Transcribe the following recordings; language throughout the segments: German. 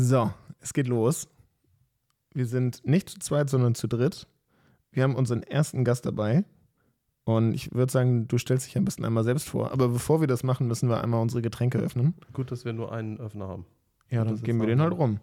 So, es geht los. Wir sind nicht zu zweit, sondern zu dritt. Wir haben unseren ersten Gast dabei. Und ich würde sagen, du stellst dich am besten einmal selbst vor. Aber bevor wir das machen, müssen wir einmal unsere Getränke öffnen. Gut, dass wir nur einen Öffner haben. Ja, dann geben wir den halt rum.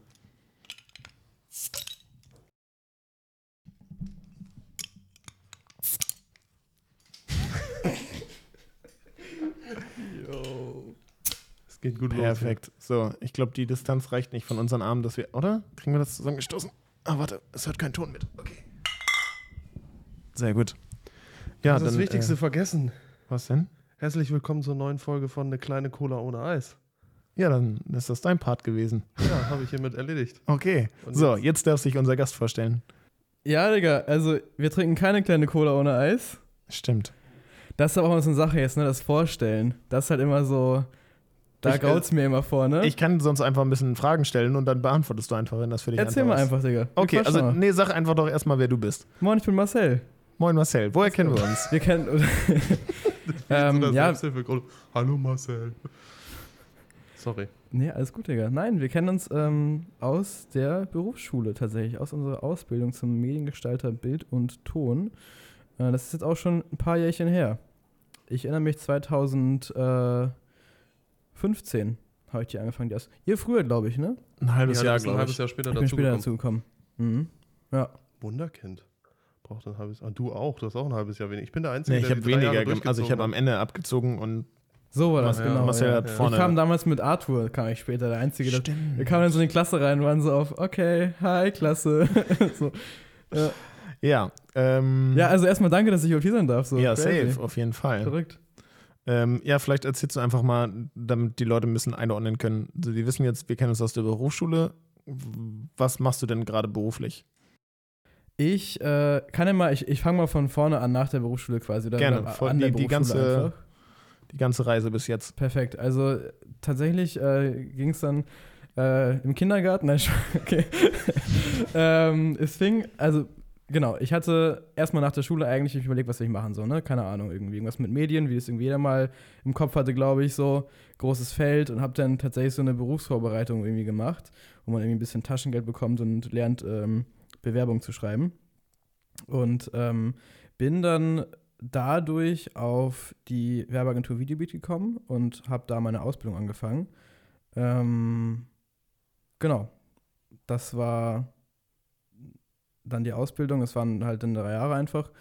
Geht gut los. Perfekt. So, ich glaube, die Distanz reicht nicht von unseren Armen, dass wir. Oder? Kriegen wir das zusammengestoßen? Ah, warte, es hört kein Ton mit. Okay. Sehr gut. Ja, das dann. Wichtigste Äh, vergessen. was denn? Herzlich willkommen zur neuen Folge von Eine kleine Cola ohne Eis. Ja, dann ist das dein Part gewesen. Ja, habe ich hiermit erledigt. Okay. Und so, jetzt? darf sich unser Gast vorstellen. Ja, Digga, also wir trinken keine kleine Cola ohne Eis. Stimmt. Das ist aber auch immer so eine Sache jetzt, ne? Das Vorstellen. Das ist halt immer so. Da Ich, äh, graut's mir immer vor, ne? Ich kann sonst einfach ein bisschen Fragen stellen und dann beantwortest du einfach, wenn das für dich Erzähl mal ist. einfach, Digga. Okay, also mal. nee, sag einfach doch erstmal, wer du bist. Moin, ich bin Marcel. Moin Marcel, woher kennen wir uns? Wir kennen. ähm, So ja. Hallo Marcel. Sorry. nee, alles gut, Digga. Nein, wir kennen uns ähm, aus der Berufsschule tatsächlich, aus unserer Ausbildung zum Mediengestalter Bild und Ton. Äh, das ist jetzt auch schon ein paar Jährchen her. Ich erinnere mich 2015 habe ich die angefangen. Die Aus Ihr früher, glaube ich, ne? Ein halbes Ja, Jahr, das ist ein glaube halbes ich. Jahr später Ich bin später dazu dazu gekommen. Mhm. Ja. Wunderkind. Braucht ein halbes Ah, du auch. Du hast auch ein halbes Jahr weniger. Ich bin der Einzige, Nee, ich der habe weniger, Jahre gem- also ich habe am Ende abgezogen und So war das, Marcel, genau. Marcel ja. hat ja. vorne. Ich kam damals mit Arthur, kam ich später, der Einzige. Der, Stimmt. wir kamen dann so in die Klasse rein und waren so auf, okay, hi, Klasse. so. ja. Ja, ähm, ja, also erstmal danke, dass ich überhaupt hier sein darf. So. ja, Crazy. safe, auf jeden Fall. Verrückt. Ähm, ja, vielleicht erzählst du einfach mal, damit die Leute ein bisschen einordnen können. Also die wissen jetzt, wir kennen uns aus der Berufsschule. Was machst du denn gerade beruflich? Ich äh, kann ja mal, ich, ich fange mal von vorne an, nach der Berufsschule quasi. Oder Gerne, oder an der die- die Berufsschule ganze- einfach. Die ganze Reise bis jetzt. Perfekt. Also tatsächlich äh, ging es dann äh, im Kindergarten. Nein, okay. ähm, es fing, also genau, ich hatte erstmal nach der Schule eigentlich überlegt, was ich machen so, ne? Keine Ahnung, irgendwie irgendwas mit Medien, wie es irgendwie jeder mal im Kopf hatte, glaube ich, so großes Feld und habe dann tatsächlich so eine Berufsvorbereitung irgendwie gemacht, wo man irgendwie ein bisschen Taschengeld bekommt und lernt ähm, Bewerbung zu schreiben. Und ähm, bin dann dadurch auf die Werbeagentur Videobeat gekommen und habe da meine Ausbildung angefangen. Ähm, genau. Das war dann die Ausbildung. Es waren halt dann drei Jahre einfach.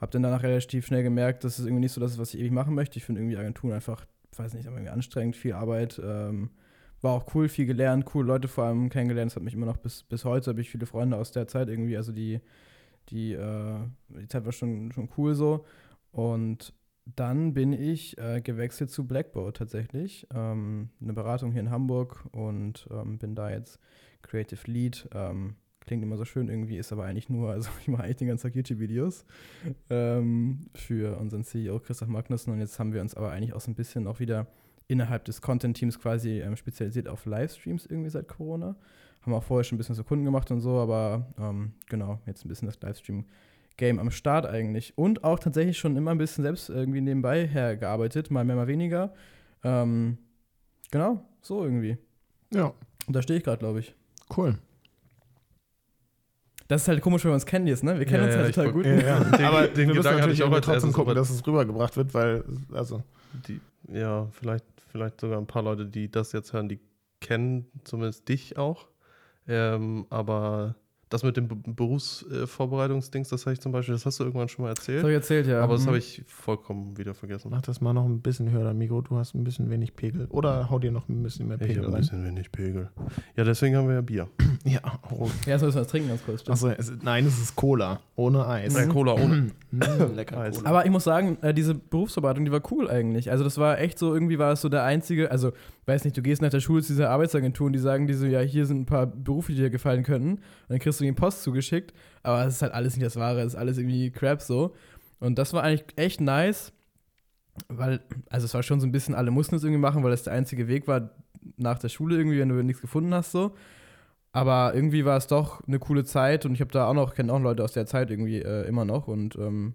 Habe dann danach relativ schnell gemerkt, dass es irgendwie nicht so das ist, was ich ewig machen möchte. Ich finde irgendwie Agenturen einfach, weiß nicht, aber irgendwie anstrengend, viel Arbeit. Ähm, war auch cool, viel gelernt, coole Leute vor allem kennengelernt. Das hat mich immer noch bis, bis heute, habe ich viele Freunde aus der Zeit irgendwie, also die, die, äh, die Zeit war schon, schon cool so. Und dann bin ich äh, gewechselt zu Blackboard tatsächlich, ähm, eine Beratung hier in Hamburg und ähm, bin da jetzt Creative Lead. Ähm, klingt immer so schön irgendwie, ist aber eigentlich nur, also ich mache eigentlich den ganzen Tag YouTube-Videos ähm, für unseren CEO Christoph Magnussen und jetzt haben wir uns aber eigentlich auch so ein bisschen auch wieder innerhalb des Content-Teams quasi ähm, spezialisiert auf Livestreams irgendwie seit Corona. Haben auch vorher schon ein bisschen so Kunden gemacht und so, aber ähm, genau, jetzt ein bisschen das Livestream-Game am Start eigentlich. Und auch tatsächlich schon immer ein bisschen selbst irgendwie nebenbei hergearbeitet, mal mehr, mal weniger. Ähm, genau, so irgendwie. Ja, Und da stehe ich gerade, glaube ich. cool. Das ist halt komisch, wenn wir uns kennen jetzt, ne? Wir kennen Ja, uns ja, halt total gut. Ja, Den- aber den wir müssen Gedanken natürlich ich auch als trotzdem erstes, gucken, aber- dass es rübergebracht wird, weil, also, Die, ja, vielleicht, vielleicht sogar ein paar Leute, die das jetzt hören, die kennen zumindest dich auch. Ähm, aber das mit dem Be Berufsvorbereitungsdings, das habe ich zum Beispiel, das hast du irgendwann schon mal Das habe erzählt. ich erzählt, ja. Aber das Mhm. habe ich vollkommen wieder vergessen. mach das mal noch ein bisschen höher, Mikro. Du hast ein bisschen wenig Pegel. Oder hau dir noch ein bisschen mehr Ich Pegel habe ein rein. bisschen wenig Pegel. Ja, deswegen haben wir ja Bier. Ja, oh. Ja, jetzt müssen wir das trinken ganz kurz. stimmt. Achso, nein, es ist Cola. Ohne Eis. Äh, Cola ohne. Mm, lecker. Cola. Aber ich muss sagen, äh, diese Berufsarbeitung, die war cool eigentlich. Also das war echt so, irgendwie war es so der einzige, also weiß nicht, du gehst nach der Schule zu dieser Arbeitsagentur und die sagen dir so, ja, hier sind ein paar Berufe, die dir gefallen könnten. Und dann kriegst du die Post zugeschickt. Aber es ist halt alles nicht das Wahre, es ist alles irgendwie Crap so. Und das war eigentlich echt nice, weil, also es war schon so ein bisschen, alle mussten es irgendwie machen, weil das der einzige Weg war nach der Schule irgendwie, wenn du nichts gefunden hast so. Aber irgendwie war es doch eine coole Zeit und ich habe da auch noch, kenne auch Leute aus der Zeit irgendwie äh, immer noch und ähm,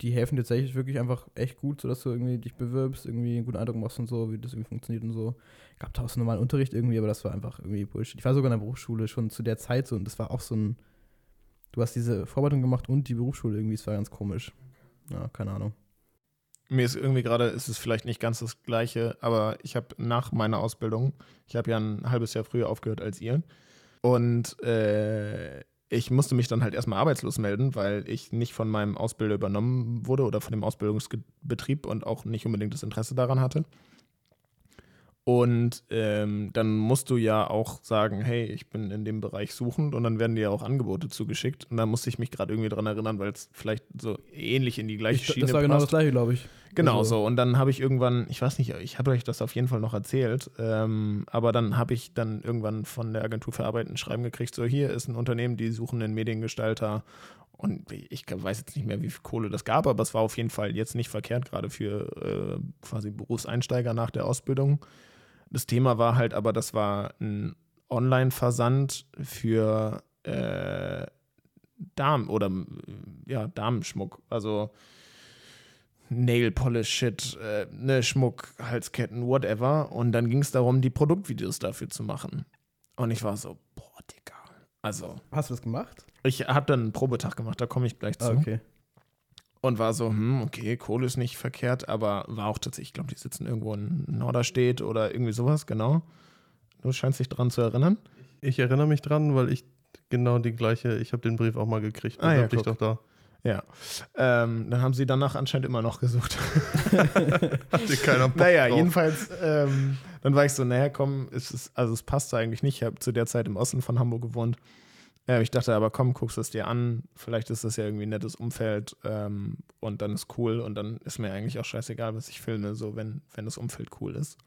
die helfen tatsächlich wirklich einfach echt gut, sodass du irgendwie dich bewirbst, irgendwie einen guten Eindruck machst und so, wie das irgendwie funktioniert und so. Gab da auch so normalen Unterricht irgendwie, aber das war einfach irgendwie Bullshit. Ich war sogar in der Berufsschule schon zu der Zeit so und das war auch so ein, du hast diese Vorbereitung gemacht und die Berufsschule irgendwie, es war ganz komisch. Ja, keine Ahnung. Mir ist irgendwie gerade, ist es vielleicht nicht ganz das Gleiche, aber ich habe nach meiner Ausbildung, ich habe ja ein halbes Jahr früher aufgehört als ihr. Und äh, ich musste mich dann halt erstmal arbeitslos melden, weil ich nicht von meinem Ausbilder übernommen wurde oder von dem Ausbildungsbetrieb und auch nicht unbedingt das Interesse daran hatte. Und ähm, dann musst du ja auch sagen, hey, ich bin in dem Bereich suchend und dann werden dir auch Angebote zugeschickt. Und da musste ich mich gerade irgendwie dran erinnern, weil es vielleicht so ähnlich in die gleiche Ich, Schiene das war genau passt. das gleiche, glaube ich. Genau Also- so. Und dann habe ich irgendwann, ich weiß nicht, ich habe euch das auf jeden Fall noch erzählt, ähm, aber dann habe ich dann irgendwann von der Agentur für Arbeit ein Schreiben gekriegt, so hier ist ein Unternehmen, die suchen einen Mediengestalter. Und ich weiß jetzt nicht mehr, wie viel Kohle das gab, aber es war auf jeden Fall jetzt nicht verkehrt, gerade für äh, quasi Berufseinsteiger nach der Ausbildung. Das Thema war halt aber, das war ein Online-Versand für äh, Damen oder ja, Damenschmuck. Also Nail Polish Shit, äh, ne, Schmuck, Halsketten, whatever. Und dann ging es darum, die Produktvideos dafür zu machen. Und ich war so, boah, Digga. Also, Hast du das gemacht? ich habe dann einen Probetag gemacht, da komme ich gleich zu. Ah, okay. Und war so, hm, okay, Kohle ist nicht verkehrt, aber war auch tatsächlich, ich glaube, die sitzen irgendwo in Norderstedt oder irgendwie sowas, genau. Du scheinst dich dran zu erinnern. Ich erinnere mich dran, weil ich genau die gleiche, ich habe den Brief auch mal gekriegt. Ah, ja, hab dich doch da. Ja. Ähm, dann haben sie danach anscheinend immer noch gesucht. Hatte keiner Bock naja, drauf. jedenfalls, ähm, dann war ich so, naja, komm, es ist, also es passt eigentlich nicht. Ich habe zu der Zeit im Osten von Hamburg gewohnt. Äh, ich dachte aber, komm, guckst es dir an. Vielleicht ist das ja irgendwie ein nettes Umfeld ähm, und dann ist cool und dann ist mir eigentlich auch scheißegal, was ich filme, so wenn, wenn das Umfeld cool ist.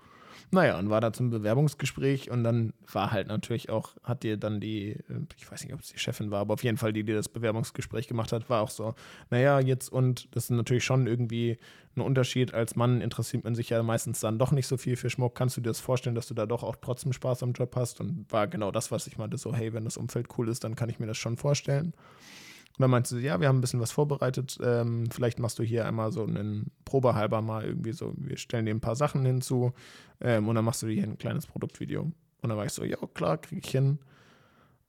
Naja, und war da zum Bewerbungsgespräch und dann war halt natürlich auch, hat dir dann die, äh, ich weiß nicht, ob es die Chefin war, aber auf jeden Fall die, die das Bewerbungsgespräch gemacht hat, war auch so, naja, jetzt und das ist natürlich schon irgendwie ein Unterschied. Als Mann interessiert man sich ja meistens dann doch nicht so viel für Schmuck. Kannst du dir das vorstellen, dass du da doch auch trotzdem Spaß am Job hast? Und war genau das, was ich meinte, so, hey, wenn das Umfeld cool ist, dann kann ich mir das schon vorstellen. Und dann meinte sie, ja, wir haben ein bisschen was vorbereitet. Ähm, vielleicht machst du hier einmal so einen Probehalber mal irgendwie so, wir stellen dir ein paar Sachen hinzu ähm, und dann machst du dir hier ein kleines Produktvideo. Und dann war ich so, ja, klar, krieg ich hin.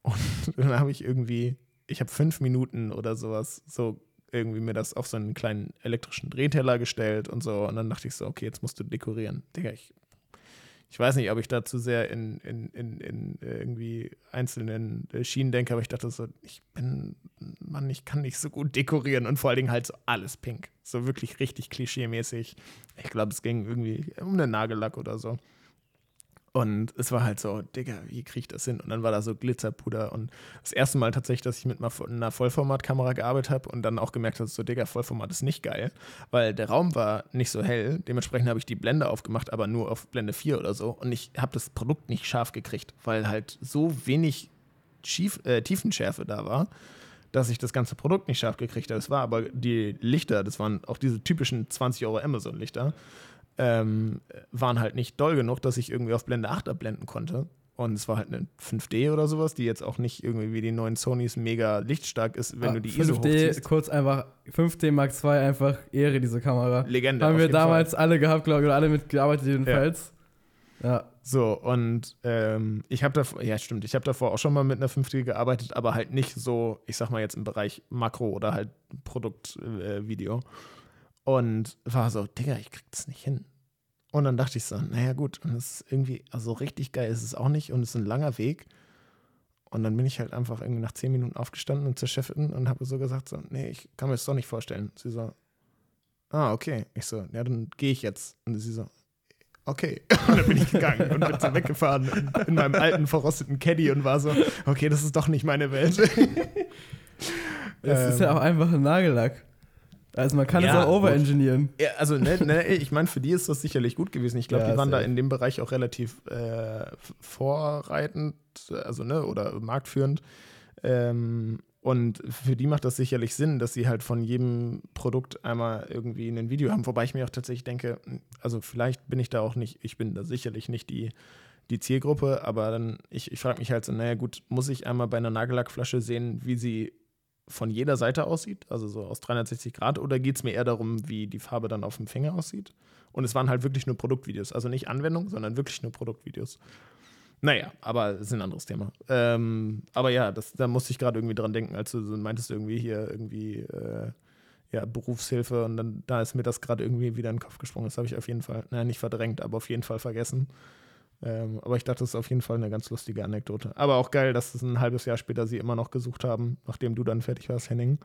Und dann habe ich irgendwie, ich habe fünf Minuten oder sowas, so irgendwie mir das auf so einen kleinen elektrischen Drehteller gestellt und so. Und dann dachte ich so, okay, jetzt musst du dekorieren. Digga, ich, ich weiß nicht, ob ich da zu sehr in, in, in, in irgendwie einzelnen äh, Schienen denke, aber ich dachte so, ich bin, Mann, ich kann nicht so gut dekorieren und vor allen Dingen halt so alles pink. So wirklich richtig klischee-mäßig. Ich glaube, es ging irgendwie um einen Nagellack oder so. Und es war halt so, Digga, wie krieg ich das hin? Und dann war da so Glitzerpuder. Und das erste Mal tatsächlich, dass ich mit einer Vollformatkamera gearbeitet habe und dann auch gemerkt habe, so, Digga, Vollformat ist nicht geil, weil der Raum war nicht so hell. Dementsprechend habe ich die Blende aufgemacht, aber nur auf Blende 4 oder so. Und ich habe das Produkt nicht scharf gekriegt, weil halt so wenig Schief, äh, Tiefenschärfe da war, dass ich das ganze Produkt nicht scharf gekriegt habe. Es war aber die Lichter, das waren auch diese typischen 20 Euro Amazon-Lichter ähm, waren halt nicht doll genug, dass ich irgendwie auf Blende 8 abblenden konnte. Und es war halt eine 5D oder sowas, die jetzt auch nicht irgendwie wie die neuen Sonys mega lichtstark ist, wenn Ah, du die ISO 5D, hochziehst. kurz einfach, 5D Mark II, einfach Ehre, diese Kamera. Legende. Haben wir damals alle gehabt, glaube ich, oder alle mitgearbeitet jedenfalls. Ja. Fall. So, und ähm, ich habe davor, ja stimmt, ich habe davor auch schon mal mit einer 5D gearbeitet, aber halt nicht so, ich sag mal jetzt im Bereich Makro oder halt Produktvideo. Äh, und war so, Digga, ich krieg das nicht hin. Und dann dachte ich so, naja gut, und es ist irgendwie, also richtig geil ist es auch nicht und es ist ein langer Weg. Und dann bin ich halt einfach irgendwie nach zehn Minuten aufgestanden und zur Chefin und habe so gesagt, so, nee, ich kann mir das doch nicht vorstellen. Sie so, ah, okay. Ich so, ja, dann gehe ich jetzt. Und sie so, okay. Und dann bin ich gegangen und bin so weggefahren in, in meinem alten, verrosteten Caddy und war so, okay, das ist doch nicht meine Welt. Es ist Ähm, ja auch einfach ein Nagellack. Also man kann Ja, es auch overengineeren. Ja, also, ne, ne, ich meine, für die ist das sicherlich gut gewesen. Ich glaube, Ja, die waren da in dem Bereich auch relativ äh, vorreitend, also, ne, oder marktführend. Ähm, und für die macht das sicherlich Sinn, dass sie halt von jedem Produkt einmal irgendwie ein Video haben. Wobei ich mir auch tatsächlich denke, also vielleicht bin ich da auch nicht, ich bin da sicherlich nicht die, die Zielgruppe, aber dann, ich, ich frage mich halt so, naja gut, muss ich einmal bei einer Nagellackflasche sehen, wie sie von jeder Seite aussieht, also so aus 360 Grad, oder geht es mir eher darum, wie die Farbe dann auf dem Finger aussieht? Und es waren halt wirklich nur Produktvideos, also nicht Anwendung, sondern wirklich nur Produktvideos. Naja, aber ist ein anderes Thema. Ähm, aber ja, das, da musste ich gerade irgendwie dran denken, als du so meintest, irgendwie hier irgendwie äh, ja, Berufshilfe und dann da ist mir das gerade irgendwie wieder in den Kopf gesprungen. Das habe ich auf jeden Fall, naja, nicht verdrängt, aber auf jeden Fall vergessen. Ähm, aber ich dachte, das ist auf jeden Fall eine ganz lustige Anekdote. Aber auch geil, dass es ein halbes Jahr später sie immer noch gesucht haben, nachdem du dann fertig warst, Henning.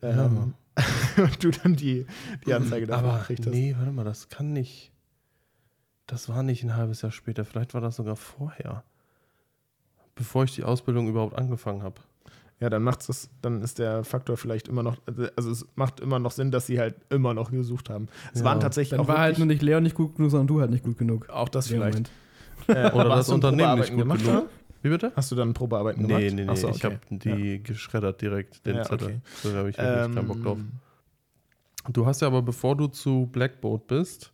Ähm, und du dann die, die Anzeige dafür Aber gekriegt hast. nee, warte mal, das kann nicht. Das war nicht ein halbes Jahr später. Vielleicht war das sogar vorher. Bevor ich die Ausbildung überhaupt angefangen habe. Ja, dann macht's das, dann ist der Faktor vielleicht immer noch, also es macht immer noch Sinn, dass sie halt immer noch gesucht haben. Es Ja. waren tatsächlich Dann auch war halt nur nicht Leon nicht gut genug, sondern du halt nicht gut genug. auch das vielleicht. Moment. Äh, Oder das hast du Unternehmen nicht gut gemacht, genug. oder? Wie bitte? Hast du dann Probearbeiten gemacht? Nee, nee, nee. Ach so, Ich habe okay. die geschreddert direkt, den Ja, Zettel. okay. Da habe ich wirklich keinen Bock drauf. Ähm, Du hast ja aber, bevor du zu Blackboard bist,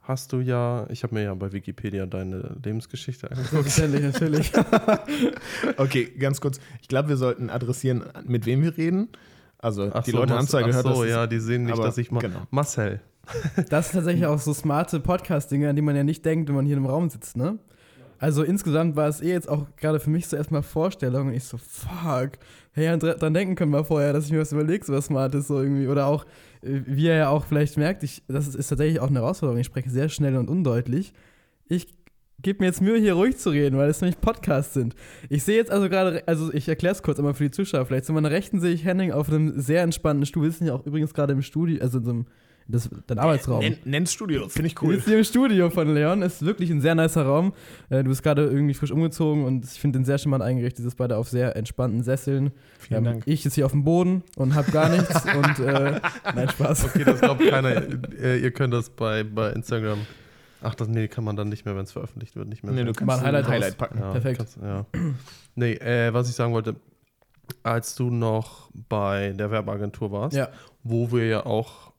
hast du ja, ich habe mir ja bei Wikipedia deine Lebensgeschichte angeguckt. Natürlich, natürlich. Okay, ganz kurz. Ich glaube, wir sollten adressieren, mit wem wir reden. Also, Ach die so, Leute haben zwar ach gehört, so, dass es- ja, die sehen nicht, aber dass ich mal. genau. Marcel. Das ist tatsächlich auch so smarte Podcast-Dinge, an die man ja nicht denkt, wenn man hier im Raum sitzt, ne? Also insgesamt war es eh jetzt auch gerade für mich so erstmal Vorstellung und ich so, fuck, hey, dran denken können wir vorher, dass ich mir was überlege, so was Smartes so irgendwie. Oder auch, äh, wie ihr ja auch vielleicht merkt, ich, das ist, ist tatsächlich auch eine Herausforderung, ich spreche sehr schnell und undeutlich. Ich gebe mir jetzt Mühe, hier ruhig zu reden, weil es nämlich Podcasts sind. Ich sehe jetzt also gerade, also ich erkläre es kurz einmal für die Zuschauer, vielleicht zu meiner Rechten sehe ich Henning auf einem sehr entspannten Stuhl, wir sind ja auch übrigens gerade im Studio, also in so einem, das, dein Arbeitsraum. Nenn, nenn's Studio, finde ich cool. sitzen hier im Studio von Leon. Ist wirklich ein sehr nicer Raum. Äh, du bist gerade irgendwie frisch umgezogen und ich finde den sehr charmant eingerichtet. Sitzt beide auf sehr entspannten Sesseln. Vielen Ähm, Dank. Ich sitze hier auf dem Boden und habe gar nichts. und äh, nein, Spaß. Okay, das glaubt keiner. äh, ihr könnt das bei, bei Instagram. Ach, das nee, kann man dann nicht mehr, wenn es veröffentlicht wird, nicht mehr. Nee, du kannst Mal ein Highlight Highlight, packen. Ja, Perfekt. Kannst, ja. Nee, äh, was ich sagen wollte, als du noch bei der Werbeagentur warst, Ja, wo wir ja auch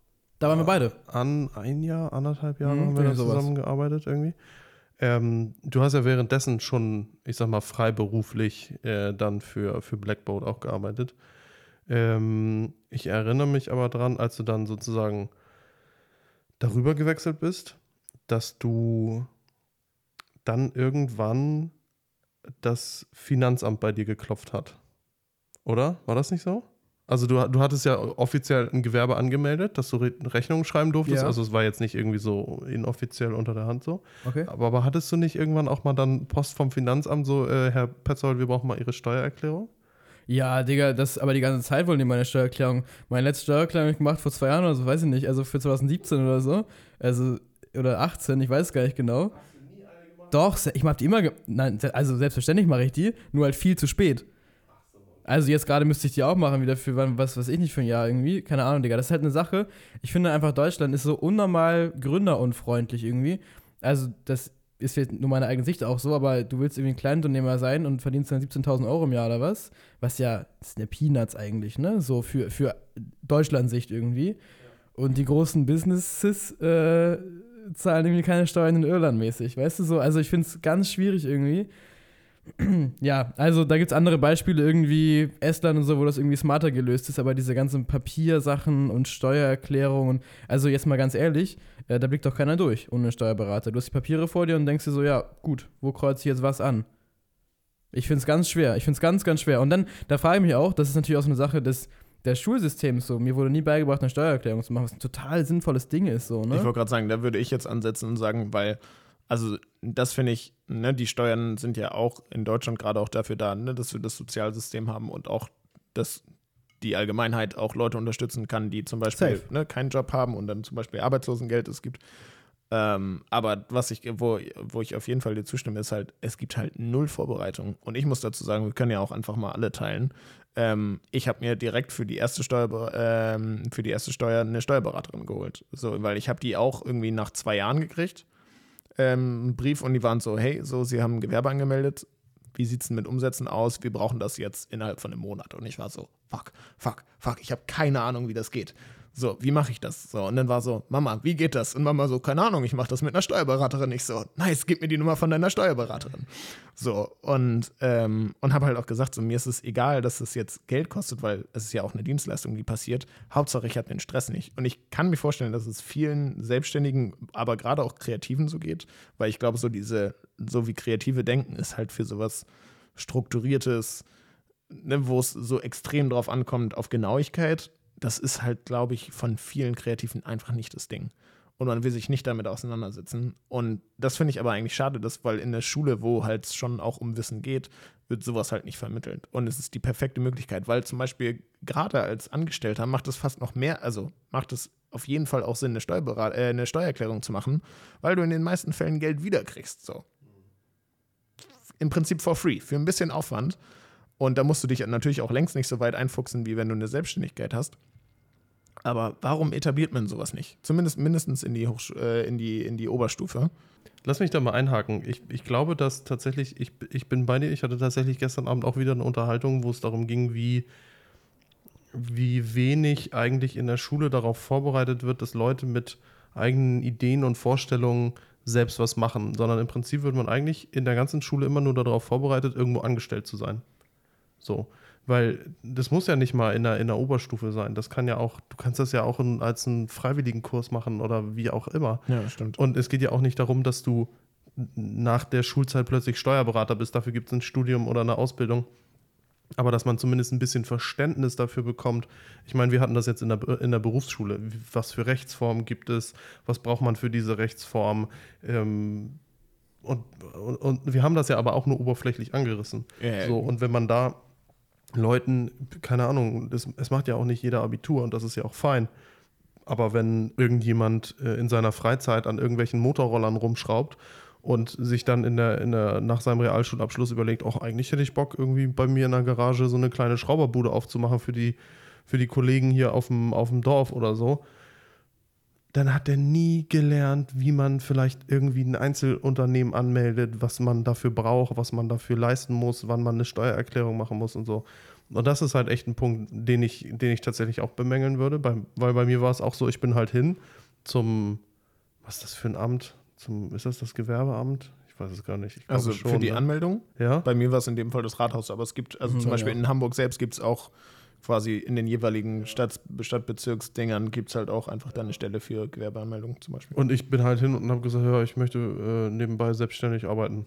da waren wir beide. an ein Jahr, anderthalb Jahre Mhm, haben wir da zusammengearbeitet irgendwie. Ähm, du hast ja währenddessen schon, ich sag mal, freiberuflich äh, dann für, für Blackboard auch gearbeitet. Ähm, ich erinnere mich aber dran, als du dann sozusagen darüber gewechselt bist, dass du dann irgendwann das Finanzamt bei dir geklopft hat. Oder? War das nicht so? Also du, du hattest ja offiziell ein Gewerbe angemeldet, dass du Re Rechnungen schreiben durftest. Ja. Also es war jetzt nicht irgendwie so inoffiziell unter der Hand so. Okay. Aber, aber hattest du nicht irgendwann auch mal dann Post vom Finanzamt so, äh, Herr Petzold, wir brauchen mal Ihre Steuererklärung? Ja, Digga, das aber die ganze Zeit wollen die meine Steuererklärung. Meine letzte Steuererklärung habe ich gemacht vor zwei Jahren oder so, weiß ich nicht. Also für 2017 oder so. Also, oder 18, ich weiß gar nicht genau. Doch, se- ich habe die immer, nein, also selbstverständlich mache ich die, nur halt viel zu spät. Also jetzt gerade müsste ich die auch machen, wieder für was weiß ich nicht für ein Jahr irgendwie. Keine Ahnung, Digga. Das ist halt eine Sache. Ich finde einfach, Deutschland ist so unnormal gründerunfreundlich irgendwie. Also das ist jetzt nur meine eigene Sicht auch so, aber du willst irgendwie ein Kleinunternehmer sein und verdienst dann 17.000 Euro im Jahr oder was? Was ja, das ist eine Peanuts eigentlich, ne? So für, für Deutschland-Sicht irgendwie. Und die großen Businesses äh, zahlen irgendwie keine Steuern in Irland mäßig, weißt du so? Also ich finde es ganz schwierig irgendwie. ja, also da gibt es andere Beispiele, irgendwie Estland und so, wo das irgendwie smarter gelöst ist, aber diese ganzen Papiersachen und Steuererklärungen, also jetzt mal ganz ehrlich, äh, da blickt doch keiner durch ohne einen Steuerberater. Du hast die Papiere vor dir und denkst dir so, ja, gut, wo kreuze ich jetzt was an? Ich finde es ganz schwer, ich finde es ganz, ganz schwer. Und dann, da frage ich mich auch, das ist natürlich auch so eine Sache des, des Schulsystems so. Mir wurde nie beigebracht, eine Steuererklärung zu machen, was ein total sinnvolles Ding ist, so, ne? Ich wollte gerade sagen, da würde ich jetzt ansetzen und sagen, weil, also das finde ich, ne, die Steuern sind ja auch in Deutschland gerade auch dafür da, ne, dass wir das Sozialsystem haben und auch, dass die Allgemeinheit auch Leute unterstützen kann, die zum Beispiel ne, keinen Job haben und dann zum Beispiel Arbeitslosengeld es gibt. Ähm, aber was ich, wo, wo ich auf jeden Fall dir zustimme, ist halt, es gibt halt null Vorbereitung. Und ich muss dazu sagen, wir können ja auch einfach mal alle teilen. Ähm, ich habe mir direkt für die erste Steuer, ähm, für die erste Steuer eine Steuerberaterin geholt. So, weil ich habe die auch irgendwie nach zwei Jahren gekriegt. Ähm, einen Brief und die waren so, hey, so, Sie haben ein Gewerbe angemeldet. Wie sieht es denn mit Umsätzen aus? Wir brauchen das jetzt innerhalb von einem Monat. Und ich war so, fuck, fuck, fuck, ich habe keine Ahnung, wie das geht. So, wie mache ich das? So, und dann war so, Mama, wie geht das? Und Mama so, keine Ahnung, ich mache das mit einer Steuerberaterin. Ich so, nice, gib mir die Nummer von deiner Steuerberaterin. So, und, ähm, und habe halt auch gesagt, so, mir ist es egal, dass es jetzt Geld kostet, weil es ist ja auch eine Dienstleistung, die passiert. Hauptsache, ich habe den Stress nicht. Und ich kann mir vorstellen, dass es vielen Selbstständigen, aber gerade auch Kreativen so geht, weil ich glaube, so diese, so wie kreative Denken ist halt für sowas Strukturiertes, ne, wo es so extrem drauf ankommt, auf Genauigkeit das ist halt, glaube ich, von vielen Kreativen einfach nicht das Ding. Und man will sich nicht damit auseinandersetzen. Und das finde ich aber eigentlich schade, dass, weil in der Schule, wo halt schon auch um Wissen geht, wird sowas halt nicht vermittelt. Und es ist die perfekte Möglichkeit, weil zum Beispiel gerade als Angestellter macht es fast noch mehr, also macht es auf jeden Fall auch Sinn, eine, Steuerberat äh, eine Steuererklärung zu machen, weil du in den meisten Fällen Geld wiederkriegst. So. Im Prinzip for free, für ein bisschen Aufwand. Und da musst du dich natürlich auch längst nicht so weit einfuchsen, wie wenn du eine Selbstständigkeit hast. Aber warum etabliert man sowas nicht? Zumindest mindestens in die, Hochsch äh, in die, in die Oberstufe. Lass mich da mal einhaken. Ich, ich glaube, dass tatsächlich, ich, ich bin bei dir, ich hatte tatsächlich gestern Abend auch wieder eine Unterhaltung, wo es darum ging, wie, wie wenig eigentlich in der Schule darauf vorbereitet wird, dass Leute mit eigenen Ideen und Vorstellungen selbst was machen, sondern im Prinzip wird man eigentlich in der ganzen Schule immer nur darauf vorbereitet, irgendwo angestellt zu sein. So. Weil das muss ja nicht mal in der, in der Oberstufe sein. Das kann ja auch, du kannst das ja auch in, als einen freiwilligen Kurs machen oder wie auch immer. Ja, stimmt. Und es geht ja auch nicht darum, dass du nach der Schulzeit plötzlich Steuerberater bist. Dafür gibt es ein Studium oder eine Ausbildung. Aber dass man zumindest ein bisschen Verständnis dafür bekommt. Ich meine, wir hatten das jetzt in der, in der Berufsschule. Was für Rechtsformen gibt es? Was braucht man für diese Rechtsform? Ähm, und, und, und, wir haben das ja aber auch nur oberflächlich angerissen. Ja, so, und wenn man da Leuten, keine Ahnung, das, es macht ja auch nicht jeder Abitur und das ist ja auch fein. Aber wenn irgendjemand äh, in seiner Freizeit an irgendwelchen Motorrollern rumschraubt und sich dann in der, in der, nach seinem Realschulabschluss überlegt, auch eigentlich hätte ich Bock, irgendwie bei mir in der Garage so eine kleine Schrauberbude aufzumachen für die, für die Kollegen hier auf dem, auf dem Dorf oder so, dann hat er nie gelernt, wie man vielleicht irgendwie ein Einzelunternehmen anmeldet, was man dafür braucht, was man dafür leisten muss, wann man eine Steuererklärung machen muss und so. Und das ist halt echt ein Punkt, den ich, den ich tatsächlich auch bemängeln würde, bei, weil bei mir war es auch so, ich bin halt hin zum, was ist das für ein Amt? Zum, ist das das Gewerbeamt? Ich weiß es gar nicht. also schon, für die ne? Anmeldung? Ja. Bei mir war es in dem Fall das Rathaus, aber es gibt, also zum ja, Beispiel ja. in Hamburg selbst gibt es auch quasi in den jeweiligen Stadt, Stadtbezirksdingern gibt es halt auch einfach da eine Stelle für Gewerbeanmeldung zum Beispiel. Und ich bin halt hin und habe gesagt, ja, ich möchte äh, nebenbei selbstständig arbeiten.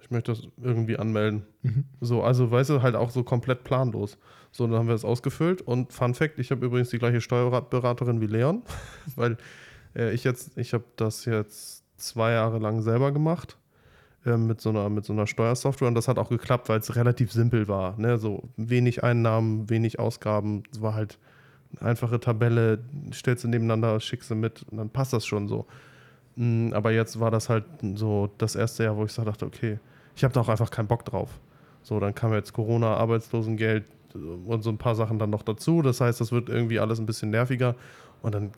Ich möchte das irgendwie anmelden. Mhm. So, also weißt du, halt auch so komplett planlos. So, dann haben wir das ausgefüllt und Fun Fact, ich habe übrigens die gleiche Steuerberaterin wie Leon, weil äh, ich jetzt, ich habe das jetzt zwei Jahre lang selber gemacht äh, mit, so einer, mit so einer Steuersoftware und das hat auch geklappt, weil es relativ simpel war. Ne? So wenig Einnahmen, wenig Ausgaben. Es war halt eine einfache Tabelle, stellst du nebeneinander, schickst du mit und dann passt das schon so. Mm, aber jetzt war das halt so das erste Jahr, wo ich so dachte, okay, ich habe da auch einfach keinen Bock drauf. So, dann kam jetzt Corona, Arbeitslosengeld und so ein paar Sachen dann noch dazu. Das heißt, das wird irgendwie alles ein bisschen nerviger. Und dann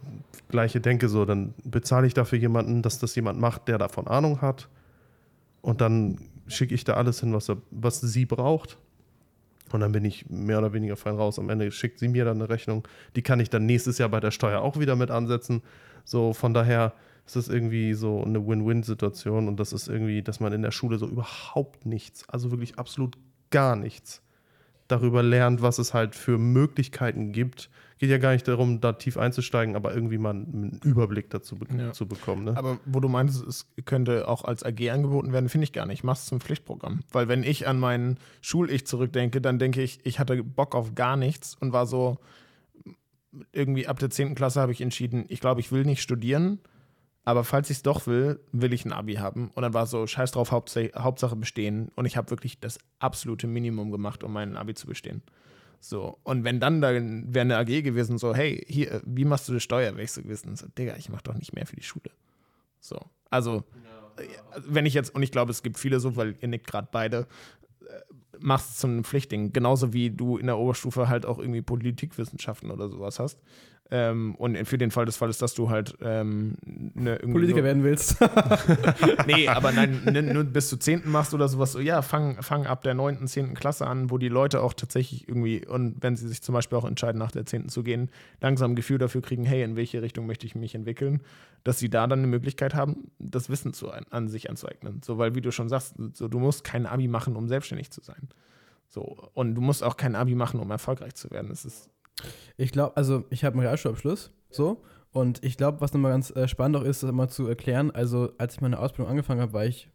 gleiche Denke so, dann bezahle ich dafür jemanden, dass das jemand macht, der davon Ahnung hat. Und dann schicke ich da alles hin, was, er, was sie braucht. Und dann bin ich mehr oder weniger fein raus. Am Ende schickt sie mir dann eine Rechnung. Die kann ich dann nächstes Jahr bei der Steuer auch wieder mit ansetzen. So, von daher ist das irgendwie so eine Win-Win-Situation. Und das ist irgendwie, dass man in der Schule so überhaupt nichts, also wirklich absolut gar nichts darüber lernt, was es halt für Möglichkeiten gibt. Geht ja gar nicht darum, da tief einzusteigen, aber irgendwie mal einen Überblick dazu be ja. zu bekommen. Ne? Aber wo du meinst, es könnte auch als AG angeboten werden, finde ich gar nicht. Mach es zum Pflichtprogramm. Weil wenn ich an meinen Schul-Ich zurückdenke, dann denke ich, ich hatte Bock auf gar nichts und war so, irgendwie ab der 10. Klasse habe ich entschieden, ich glaube, ich will nicht studieren aber falls ich es doch will, will ich ein Abi haben. Und dann war so, scheiß drauf, Hauptsache, Hauptsache bestehen. Und ich habe wirklich das absolute Minimum gemacht, um mein Abi zu bestehen. So, und wenn dann da wäre eine AG gewesen, so, hey, hier, wie machst du das Steuerwechsel gewesen? So, Digga, ich mach doch nicht mehr für die Schule. So, also, ja. wenn ich jetzt, und ich glaube, es gibt viele so, weil ihr nickt gerade beide, äh, machst zum Pflichtding. Genauso wie du in der Oberstufe halt auch irgendwie Politikwissenschaften oder sowas hast. Ähm, und für den Fall des Falles, dass du halt ähm, ne, irgendwie Politiker werden willst. Nee, aber nein, ne, nur bis zu 10. machst oder sowas. So, ja, fang, fang ab der 9., 10. Klasse an, wo die Leute auch tatsächlich irgendwie, und wenn sie sich zum Beispiel auch entscheiden, nach der 10. zu gehen, langsam ein Gefühl dafür kriegen, hey, in welche Richtung möchte ich mich entwickeln, dass sie da dann eine Möglichkeit haben, das Wissen zu, an, sich anzueignen. So, weil, wie du schon sagst, so, du musst kein Abi machen, um selbstständig zu sein. So, und du musst auch kein Abi machen, um erfolgreich zu werden. Das ist Ich glaube, also ich habe einen Realschulabschluss, so. Und ich glaube, was nochmal ganz äh, spannend auch ist, das mal zu erklären. Also, als ich meine Ausbildung angefangen habe, war ich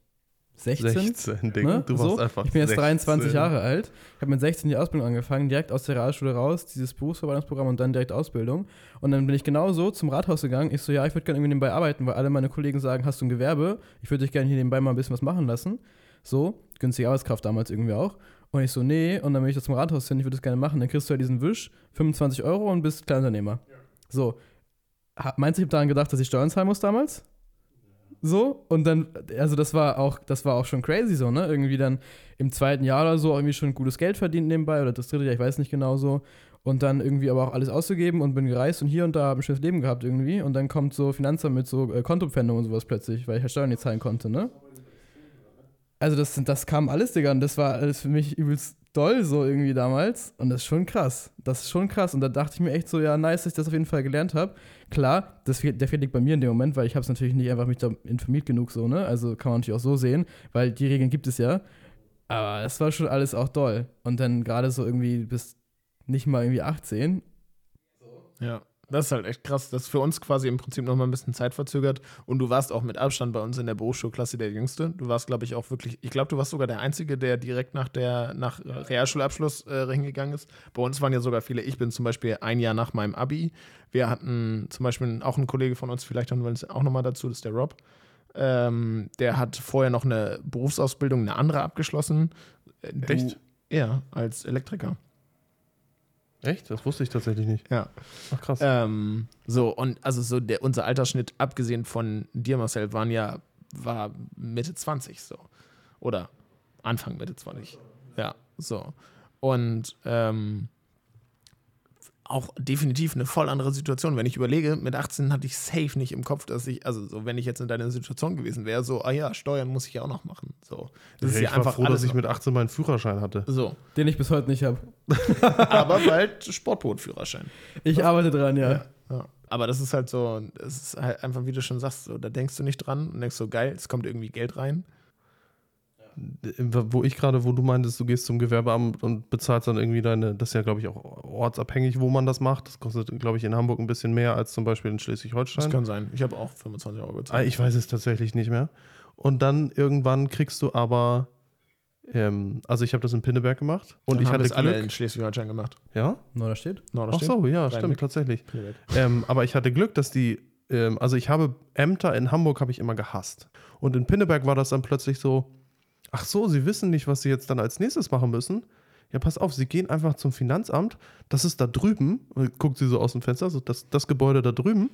16. 16, Digga. Ne? Du warst so. einfach ich bin jetzt 16. 23 Jahre alt. Ich habe mit 16 die Ausbildung angefangen, direkt aus der Realschule raus, dieses Berufsverwaltungsprogramm und dann direkt Ausbildung. Und dann bin ich genauso zum Rathaus gegangen. Ich so, ja, ich würde gerne irgendwie nebenbei arbeiten, weil alle meine Kollegen sagen, hast du ein Gewerbe? Ich würde dich gerne hier nebenbei mal ein bisschen was machen lassen. So, günstige Arbeitskraft damals irgendwie auch. Und ich so, nee, und dann bin ich da zum Rathaus hin, ich würde das gerne machen. Dann kriegst du ja diesen Wisch, 25 Euro und bist Kleinunternehmer. So. Ha- Meinst du, ich habe daran gedacht, dass ich Steuern zahlen muss damals? So, und dann, also das war auch, das war auch schon crazy so, ne? Irgendwie dann im zweiten Jahr oder so irgendwie schon gutes Geld verdient nebenbei oder das dritte Jahr, ich weiß nicht genau so. Und dann irgendwie aber auch alles auszugeben und bin gereist und hier und da habe ein schönes Leben gehabt irgendwie. Und dann kommt so Finanzamt mit so äh, Kontopfändung und sowas plötzlich, weil ich ja Steuern nicht zahlen konnte, ne? Also das, das kam alles, Digga, und das war alles für mich übelst doll so irgendwie damals. Und das ist schon krass. Das ist schon krass. Und da dachte ich mir echt so, ja, nice, dass ich das auf jeden Fall gelernt habe. Klar, das, der Fehler liegt bei mir in dem Moment, weil ich habe es natürlich nicht einfach mich da informiert genug so, ne? Also kann man natürlich auch so sehen, weil die Regeln gibt es ja. Aber das war schon alles auch doll. Und dann gerade so irgendwie bis nicht mal irgendwie 18. Ja, das ist halt echt krass. Das ist für uns quasi im Prinzip noch mal ein bisschen Zeit verzögert. Und du warst auch mit Abstand bei uns in der Berufsschulklasse der Jüngste. Du warst, glaube ich, auch wirklich, ich glaube, du warst sogar der Einzige, der direkt nach der nach äh, Realschulabschluss äh, hingegangen ist. Bei uns waren ja sogar viele. Ich bin zum Beispiel ein Jahr nach meinem Abi. Wir hatten zum Beispiel auch einen Kollege von uns, vielleicht haben wir uns auch noch mal dazu, das ist der Rob. Ähm, der hat vorher noch eine Berufsausbildung, eine andere abgeschlossen. Äh, Du, Echt? Ja, als Elektriker. Echt? Das wusste ich tatsächlich nicht. Ja. Ach krass. Ähm, so, und also so der, unser Altersschnitt, abgesehen von dir, Marcel, waren ja, war Mitte 20 so. Oder Anfang Mitte 20. Ja, so. Und ähm, auch definitiv eine voll andere Situation. Wenn ich überlege, mit 18 hatte ich safe nicht im Kopf, dass ich, also so, wenn ich jetzt in deiner Situation gewesen wäre, so, ah ja, Steuern muss ich ja auch noch machen. So. Das ist ich ja war einfach froh, dass ich mit 18 meinen Führerschein hatte. so. Den ich bis heute nicht habe. Aber bald Sportbootführerschein. Ich arbeite dran, ja. Ja. Ja. Aber das ist halt so, es ist halt einfach, wie du schon sagst, so, da denkst du nicht dran und denkst so, geil, es kommt irgendwie Geld rein. Wo ich gerade, wo du meintest, du gehst zum Gewerbeamt und bezahlst dann irgendwie deine, das ist ja, glaube ich, auch ortsabhängig, wo man das macht. Das kostet, glaube ich, in Hamburg ein bisschen mehr als zum Beispiel in Das Schleswig-Holstein. kann sein. Ich habe auch 25 Euro Ah, gezahlt. ich weiß es tatsächlich nicht mehr. Und dann irgendwann kriegst du aber, ähm, also ich habe das in Pinneberg gemacht und Dann ich haben hatte wir es alle Glück. in Schleswig-Holstein gemacht. Ja? Norderstedt? No, Ach so, ja, stimmt, Rheinbeck. tatsächlich. Pinneberg. Ähm, aber ich hatte Glück, dass die, ähm, also ich habe Ämter in Hamburg habe ich immer gehasst. Und in Pinneberg war das dann plötzlich so, ach so, sie wissen nicht, was sie jetzt dann als nächstes machen müssen. Ja, pass auf, sie gehen einfach zum Finanzamt, das ist da drüben, guckt sie so aus dem Fenster, so das, das Gebäude da drüben,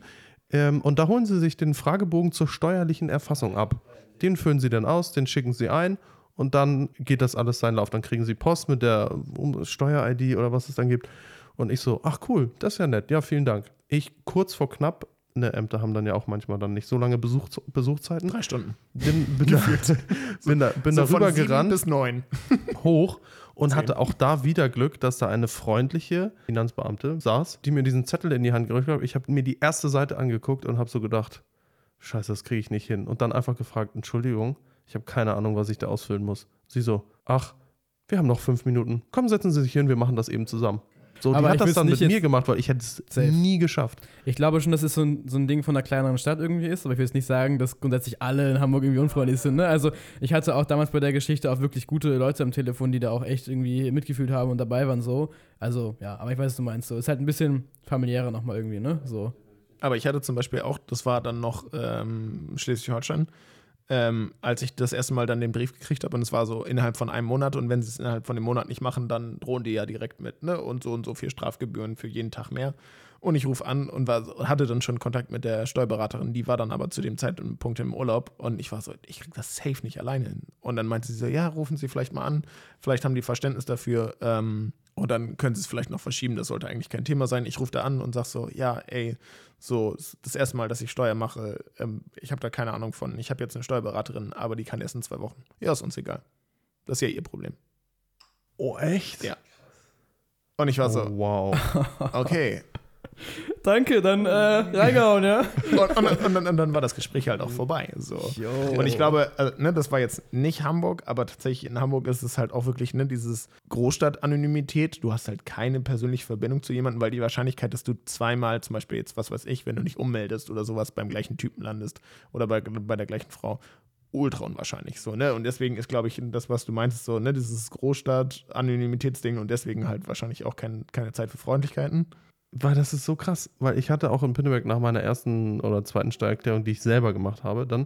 ähm, und da holen sie sich den Fragebogen zur steuerlichen Erfassung ab. Den füllen sie dann aus, den schicken sie ein und dann geht das alles seinen Lauf. Dann kriegen sie Post mit der Steuer-ID oder was es dann gibt. Und ich so, ach cool, das ist ja nett, ja, vielen Dank. Ich kurz vor knapp, Ämter haben dann ja auch manchmal dann nicht so lange Besuch, Besuchzeiten. Drei Stunden. Bin, bin, da, bin da, bin so da rüber gerannt, bis neun. hoch und Zehn. hatte auch da wieder Glück, dass da eine freundliche Finanzbeamte saß, die mir diesen Zettel in die Hand gerückt hat. Ich habe mir die erste Seite angeguckt und habe so gedacht, scheiße, das kriege ich nicht hin. Und dann einfach gefragt, Entschuldigung, ich habe keine Ahnung, was ich da ausfüllen muss. Sie so, ach, wir haben noch fünf Minuten. Komm, setzen Sie sich hin, wir machen das eben zusammen. So, Aber die ich hat das dann mit nicht mir gemacht, weil ich hätte es nie geschafft. Ich glaube schon, dass es so ein, so ein Ding von einer kleineren Stadt irgendwie ist, aber ich will jetzt nicht sagen, dass grundsätzlich alle in Hamburg irgendwie unfreundlich sind. Ne? Also ich hatte auch damals bei der Geschichte auch wirklich gute Leute am Telefon, die da auch echt irgendwie mitgefühlt haben und dabei waren so. Also ja, aber ich weiß, was du meinst. So ist halt ein bisschen familiärer nochmal irgendwie, ne? So. Aber ich hatte zum Beispiel auch, das war dann noch ähm, Schleswig-Holstein, ähm, als ich das erste Mal dann den Brief gekriegt habe und es war so innerhalb von einem Monat und wenn sie es innerhalb von dem Monat nicht machen, dann drohen die ja direkt mit, ne? Und so und so viel Strafgebühren für jeden Tag mehr. Und ich rufe an und war, hatte dann schon Kontakt mit der Steuerberaterin, die war dann aber zu dem Zeitpunkt im Urlaub und ich war so, ich krieg das safe nicht alleine hin. Und dann meinte sie so, ja, rufen Sie vielleicht mal an, vielleicht haben die Verständnis dafür ähm, und dann können Sie es vielleicht noch verschieben, das sollte eigentlich kein Thema sein. Ich rufe da an und sage so, ja, ey, so das erste Mal, dass ich Steuer mache, ähm, ich habe da keine Ahnung von. Ich habe jetzt eine Steuerberaterin, aber die kann erst in zwei Wochen. Ja, ist uns egal. Das ist ja ihr Problem. Oh, echt? Ja. Und ich war so, Oh, wow. okay. Danke, dann äh, reingehauen, ja. Und, und, und, dann- und dann war das Gespräch halt auch vorbei. So. Und ich glaube, äh, ne, das war jetzt nicht Hamburg, aber tatsächlich in Hamburg ist es halt auch wirklich ne, dieses Großstadt-Anonymität. Du hast halt keine persönliche Verbindung zu jemandem, weil die Wahrscheinlichkeit, dass du zweimal zum Beispiel jetzt, was weiß ich, wenn du dich ummeldest oder sowas beim gleichen Typen landest oder bei, bei der gleichen Frau, ultra unwahrscheinlich so, ne? Und deswegen ist, glaube ich, das, was du meintest, so, ne, dieses Großstadt-Anonymitätsding und deswegen halt wahrscheinlich auch kein, keine Zeit für Freundlichkeiten. Weil das ist so krass, weil ich hatte auch in Pinneberg nach meiner ersten oder zweiten Steuererklärung, die ich selber gemacht habe, dann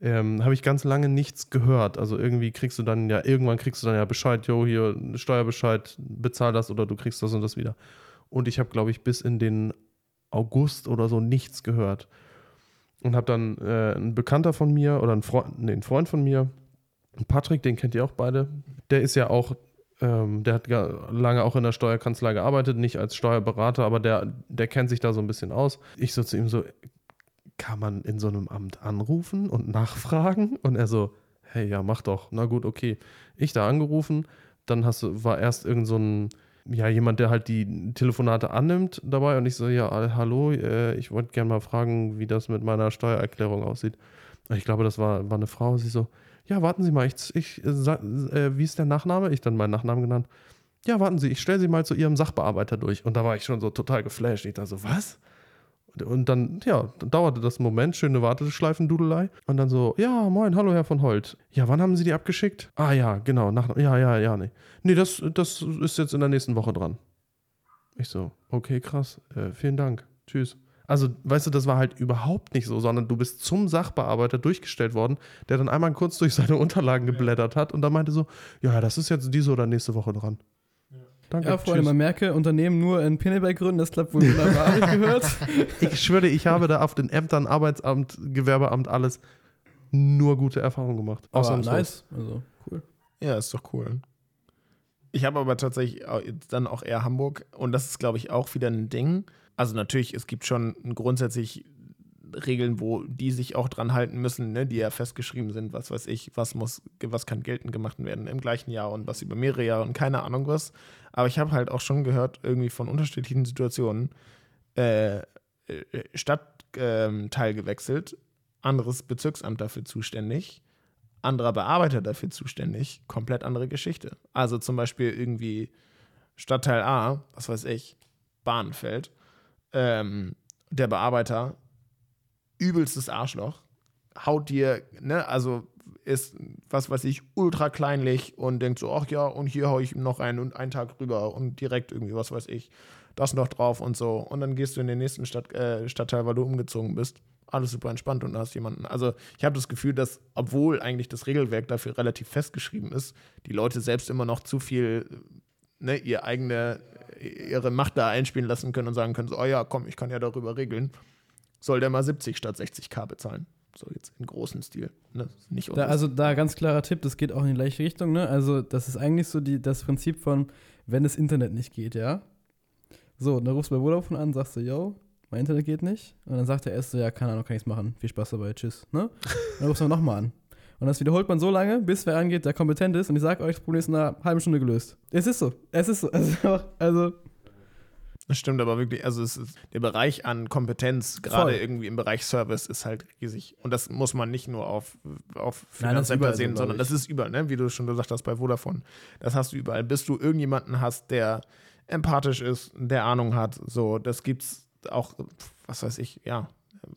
ähm, habe ich ganz lange nichts gehört. Also irgendwie kriegst du dann ja, irgendwann kriegst du dann ja Bescheid, jo, hier Steuerbescheid, bezahl das oder du kriegst das und das wieder. Und ich habe, glaube ich, bis in den August oder so nichts gehört. Und habe dann äh, ein Bekannter von mir oder ein Freund, nee, ein Freund von mir, Patrick, den kennt ihr auch beide, der ist ja auch ähm, der hat lange auch in der Steuerkanzlei gearbeitet, nicht als Steuerberater, aber der, der kennt sich da so ein bisschen aus. Ich so zu ihm so, kann man in so einem Amt anrufen und nachfragen? Und er so, hey, ja, mach doch. Na gut, okay. Ich da angerufen, dann hast du, war erst irgend so ein, ja, jemand, der halt die Telefonate annimmt dabei und ich so, ja, hallo, äh, ich wollte gerne mal fragen, wie das mit meiner Steuererklärung aussieht. Ich glaube, das war, war eine Frau. Sie so, ja, warten Sie mal, ich, ich äh, äh, wie ist der Nachname? Ich dann meinen Nachnamen genannt. Ja, warten Sie, ich stelle Sie mal zu Ihrem Sachbearbeiter durch. Und da war ich schon so total geflasht. Ich dachte so, was? Und- Und dann, ja, dann dauerte das einen Moment, schöne Warteschleifendudelei. Und dann so, ja, moin, hallo, Herr von Holt. Ja, wann haben Sie die abgeschickt? Ah, ja, genau, nach, ja, ja, ja, nee. Nee, das, das ist jetzt in der nächsten Woche dran. Ich so, okay, krass, äh, vielen Dank, tschüss. Also, weißt du, das war halt überhaupt nicht so, sondern du bist zum Sachbearbeiter durchgestellt worden, der dann einmal kurz durch seine Unterlagen geblättert hat und dann meinte so, ja, das ist jetzt diese oder nächste Woche dran. Danke, Ja, Freunde, man merke, Unternehmen nur in Pinneberg gründen, das klappt wohl wunderbar, ich gehört. Ich schwöre, ich habe da auf den Ämtern, Arbeitsamt, Gewerbeamt, alles nur gute Erfahrungen gemacht. Aber Ausnahmslos. nice, also cool. Ja, ist doch cool. Ich habe aber tatsächlich dann auch eher Hamburg und das ist, glaube ich, auch wieder ein Ding. Also natürlich, es gibt schon grundsätzlich Regeln, wo die sich auch dran halten müssen, ne, die ja festgeschrieben sind, was weiß ich, was muss, was kann geltend gemacht werden im gleichen Jahr und was über mehrere Jahre und keine Ahnung was. Aber ich habe halt auch schon gehört, irgendwie von unterschiedlichen Situationen, äh, äh, Stadtteil ähm, Teil gewechselt, anderes Bezirksamt dafür zuständig anderer Bearbeiter dafür zuständig, komplett andere Geschichte. Also zum Beispiel irgendwie Stadtteil A, was weiß ich, Bahnfeld, ähm, der Bearbeiter, übelstes Arschloch, haut dir, ne, also ist, was weiß ich, ultra kleinlich und denkt so, ach ja, und hier hau ich noch einen und einen Tag rüber und direkt irgendwie, was weiß ich, das noch drauf und so. Und dann gehst du in den nächsten Stadt, äh, Stadtteil, weil du umgezogen bist. Alles super entspannt und da hast jemanden. Also ich habe das Gefühl, dass, obwohl eigentlich das Regelwerk dafür relativ festgeschrieben ist, die Leute selbst immer noch zu viel ne, ihr eigene, ihre Macht da einspielen lassen können und sagen können, so, oh ja, komm, ich kann ja darüber regeln. Soll der mal 70 statt 60k bezahlen? So jetzt in großem Stil. Ne? Nicht Da, also da ganz klarer Tipp, das geht auch in die gleiche Richtung, ne? Also das ist eigentlich so die, das Prinzip von, wenn das Internet nicht geht, ja? So, dann rufst du bei Vodafone an, sagst du, yo, mein Internet geht nicht. Und dann sagt der erste, ja, keine Ahnung, kann ich's machen. Viel Spaß dabei, tschüss, ne? Dann rufst du nochmal an. Und das wiederholt man so lange, bis wer angeht, der kompetent ist. Und ich sage euch, das Problem ist in einer halben Stunde gelöst. Es ist so. Es ist so. Einfach, also, Das stimmt aber wirklich, also es ist, der Bereich an Kompetenz, gerade irgendwie im Bereich Service, ist halt riesig. Und das muss man nicht nur auf, auf Nein, das ist Finanzämter überall so, sehen, sondern ich. das ist überall, ne? wie du schon gesagt hast bei Vodafone. Das hast du überall. Bis du irgendjemanden hast, der empathisch ist, der Ahnung hat, so, das gibt's auch, was weiß ich, ja,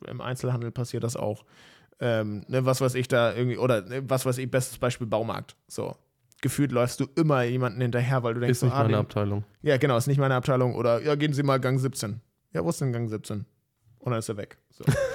im Einzelhandel passiert das auch. Ähm, ne, was weiß ich da irgendwie, oder ne, was weiß ich, bestes Beispiel Baumarkt. So. Gefühlt läufst du immer jemanden hinterher, weil du denkst, Ist nicht so, ah, meine den, Abteilung. ja, genau, ist nicht meine Abteilung. Oder ja, gehen Sie mal Gang 17. Ja, wo ist denn Gang 17? Und dann ist er weg. So.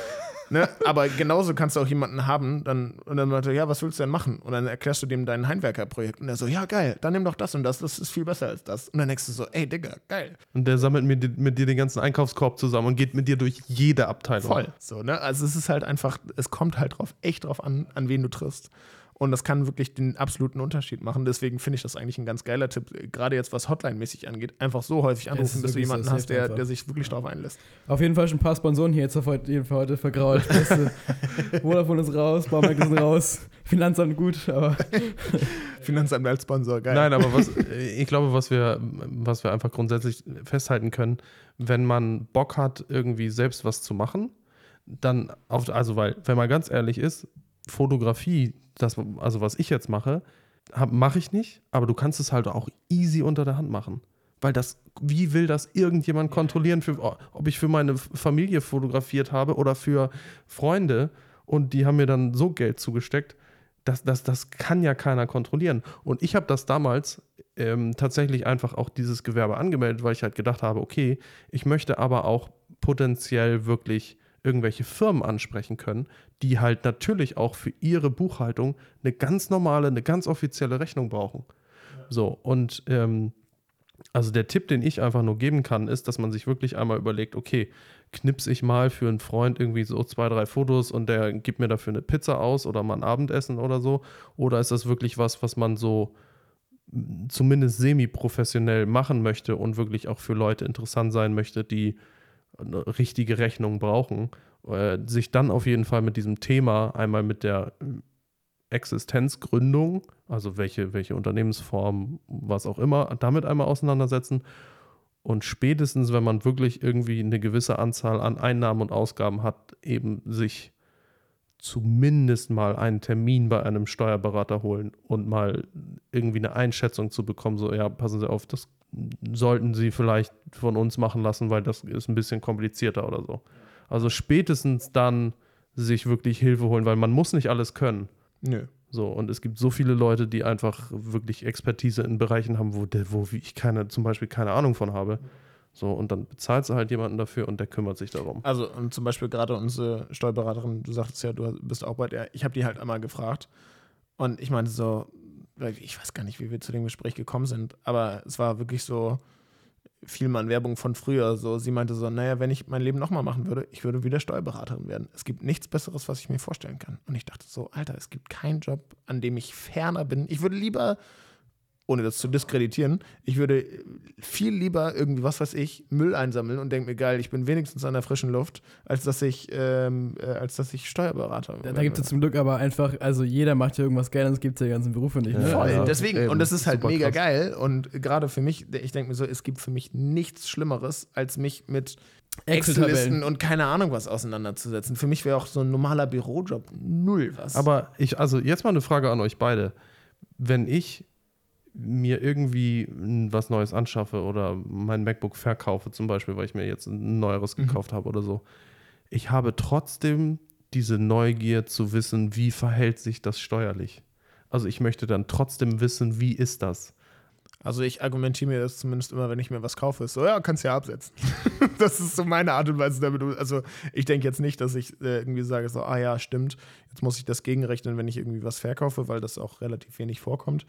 Ne? Aber genauso kannst du auch jemanden haben, dann, und dann meinte, ja, was willst du denn machen? Und dann erklärst du dem dein Heimwerkerprojekt. Und er so, ja, geil, dann nimm doch das und das, das ist viel besser als das. Und dann denkst du so, ey, Digga, geil. Und der sammelt mit, dir- mit dir den ganzen Einkaufskorb zusammen und geht mit dir durch jede Abteilung. Voll. So, ne? Also es ist halt einfach, es kommt halt drauf, echt drauf an, an wen du triffst. Und das kann wirklich den absoluten Unterschied machen. Deswegen finde ich das eigentlich ein ganz geiler Tipp, gerade jetzt was Hotline-mäßig angeht. Einfach so häufig anrufen, bis du jemanden hast, der, der sich wirklich darauf einlässt. Auf jeden Fall schon ein paar Sponsoren hier jetzt auf heute, jeden Fall heute vergrault. Du, Vodafone ist raus, Baumarkt ist raus, Finanzamt gut, aber Finanzamt als Sponsor, geil. Nein, aber was, ich glaube, was wir, was wir einfach grundsätzlich festhalten können, wenn man Bock hat, irgendwie selbst was zu machen, dann auf, also weil, wenn man ganz ehrlich ist, Fotografie, das, also was ich jetzt mache, mache ich nicht, aber du kannst es halt auch easy unter der Hand machen. Weil das, wie will das irgendjemand kontrollieren, für, ob ich für meine Familie fotografiert habe oder für Freunde und die haben mir dann so Geld zugesteckt. Das, das, das kann ja keiner kontrollieren. Und ich habe das damals ähm, tatsächlich einfach auch dieses Gewerbe angemeldet, weil ich halt gedacht habe, okay, ich möchte aber auch potenziell wirklich irgendwelche Firmen ansprechen können, die halt natürlich auch für ihre Buchhaltung eine ganz normale, eine ganz offizielle Rechnung brauchen. So, und ähm, also der Tipp, den ich einfach nur geben kann, ist, dass man sich wirklich einmal überlegt, okay, knips ich mal für einen Freund irgendwie so zwei, drei Fotos und der gibt mir dafür eine Pizza aus oder mal ein Abendessen oder so? Oder ist das wirklich was, was man so m, zumindest semi-professionell machen möchte und wirklich auch für Leute interessant sein möchte, die richtige Rechnung brauchen? Äh, sich dann auf jeden Fall mit diesem Thema einmal mit der Existenzgründung, also welche, welche Unternehmensform, was auch immer, damit einmal auseinandersetzen. Und spätestens, wenn man wirklich irgendwie eine gewisse Anzahl an Einnahmen und Ausgaben hat, eben sich zumindest mal einen Termin bei einem Steuerberater holen und mal irgendwie eine Einschätzung zu bekommen, so, ja, passen Sie auf, das sollten Sie vielleicht von uns machen lassen, weil das ist ein bisschen komplizierter oder so. Also spätestens dann sich wirklich Hilfe holen, weil man muss nicht alles können. Nö. So, und es gibt so viele Leute, die einfach wirklich Expertise in Bereichen haben, wo, der, wo ich keine, zum Beispiel keine Ahnung von habe. So, und dann bezahlst du halt jemanden dafür und der kümmert sich darum. Also und zum Beispiel gerade unsere Steuerberaterin, du sagtest ja, du bist auch bei der, ich habe die halt einmal gefragt und ich meinte so, ich weiß gar nicht, wie wir zu dem Gespräch gekommen sind, aber es war wirklich so viel mal Werbung von früher. So, sie meinte so, naja, wenn ich mein Leben nochmal machen würde, ich würde wieder Steuerberaterin werden. Es gibt nichts Besseres, was ich mir vorstellen kann. Und ich dachte so, Alter, es gibt keinen Job, an dem ich ferner bin. Ich würde lieber ohne das zu diskreditieren, ich würde viel lieber irgendwie, was weiß ich, Müll einsammeln und denke mir, geil, ich bin wenigstens an der frischen Luft, als dass ich, ähm, äh, als dass ich Steuerberater da, werde. da gibt es zum Glück aber einfach, also jeder macht ja irgendwas gerne, es gibt ja die ganzen Berufe nicht. Ne? Ja, Voll, ja. deswegen, Eben. und das ist halt mega krass. geil. Und gerade für mich, ich denke mir so, es gibt für mich nichts Schlimmeres, als mich mit. Excel-Listen und keine Ahnung was auseinanderzusetzen. Für mich wäre auch so ein normaler Bürojob null was. Aber ich, also jetzt mal eine Frage an euch beide. Wenn ich mir irgendwie was Neues anschaffe oder mein MacBook verkaufe, zum Beispiel, weil ich mir jetzt ein neueres Mhm. gekauft habe oder so, ich habe trotzdem diese Neugier zu wissen, wie verhält sich das steuerlich. Also ich möchte dann trotzdem wissen, wie ist das? Also ich argumentiere mir das zumindest immer, wenn ich mir was kaufe, ist so, ja, kannst ja absetzen. das ist so meine Art und Weise damit. Also ich denke jetzt nicht, dass ich äh, irgendwie sage, so, ah ja, stimmt, jetzt muss ich das gegenrechnen, wenn ich irgendwie was verkaufe, weil das auch relativ wenig vorkommt.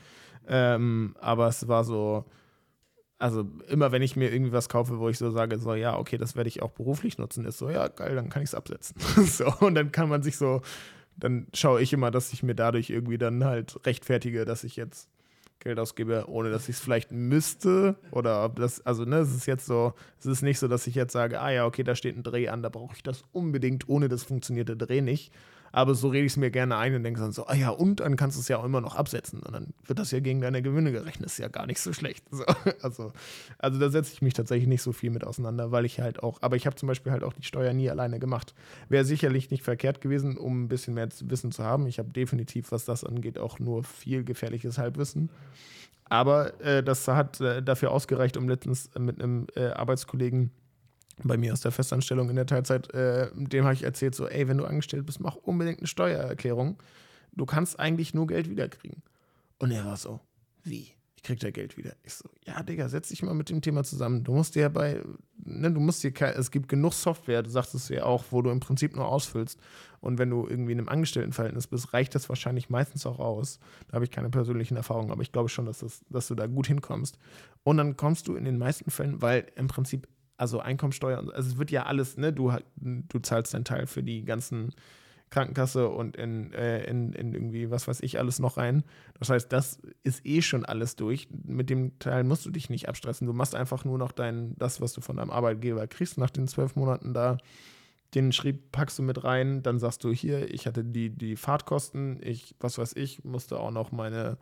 Ähm, aber es war so, also immer wenn ich mir irgendwie was kaufe, wo ich so sage, so, ja, okay, das werde ich auch beruflich nutzen, ist so, ja, geil, dann kann ich es absetzen. so, und dann kann man sich so, dann schaue ich immer, dass ich mir dadurch irgendwie dann halt rechtfertige, dass ich jetzt Geld ausgebe, ohne dass ich es vielleicht müsste. Oder ob das, also ne, es ist jetzt so, es ist nicht so, dass ich jetzt sage, ah ja, okay, da steht ein Dreh an, da brauche ich das unbedingt, ohne das funktioniert der Dreh nicht. Aber so rede ich es mir gerne ein und denke dann so, ah ja, und dann kannst du es ja auch immer noch absetzen. Und dann wird das ja gegen deine Gewinne gerechnet. Ist ja gar nicht so schlecht. So, also, also da setze ich mich tatsächlich nicht so viel mit auseinander, weil ich halt auch, aber ich habe zum Beispiel halt auch die Steuer nie alleine gemacht. Wäre sicherlich nicht verkehrt gewesen, um ein bisschen mehr Wissen zu haben. Ich habe definitiv, was das angeht, auch nur viel gefährliches Halbwissen. Aber äh, das hat äh, dafür ausgereicht, um letztens äh, mit einem äh, Arbeitskollegen bei mir aus der Festanstellung in der Teilzeit, äh, dem habe ich erzählt, so, ey, wenn du angestellt bist, mach unbedingt eine Steuererklärung. Du kannst eigentlich nur Geld wiederkriegen. Und er war so, wie? Ich krieg da Geld wieder. Ich so, ja, Digga, setz dich mal mit dem Thema zusammen. Du musst dir ja bei ne, du musst dir, es gibt genug Software, du sagst es ja auch, wo du im Prinzip nur ausfüllst. Und wenn du irgendwie in einem Angestelltenverhältnis bist, reicht das wahrscheinlich meistens auch aus. Da habe ich keine persönlichen Erfahrungen, aber ich glaube schon, dass, das, dass du da gut hinkommst. Und dann kommst du in den meisten Fällen, weil im Prinzip, also Einkommensteuer, also es wird ja alles, ne, du, du zahlst deinen Teil für die ganzen Krankenkasse und in, äh, in, in irgendwie, was weiß ich, alles noch rein. Das heißt, das ist eh schon alles durch. Mit dem Teil musst du dich nicht abstressen. Du machst einfach nur noch dein, das, was du von deinem Arbeitgeber kriegst nach den zwölf Monaten da. Den Schrieb packst du mit rein, dann sagst du hier, ich hatte die, die Fahrtkosten, ich, was weiß ich, musste auch noch meine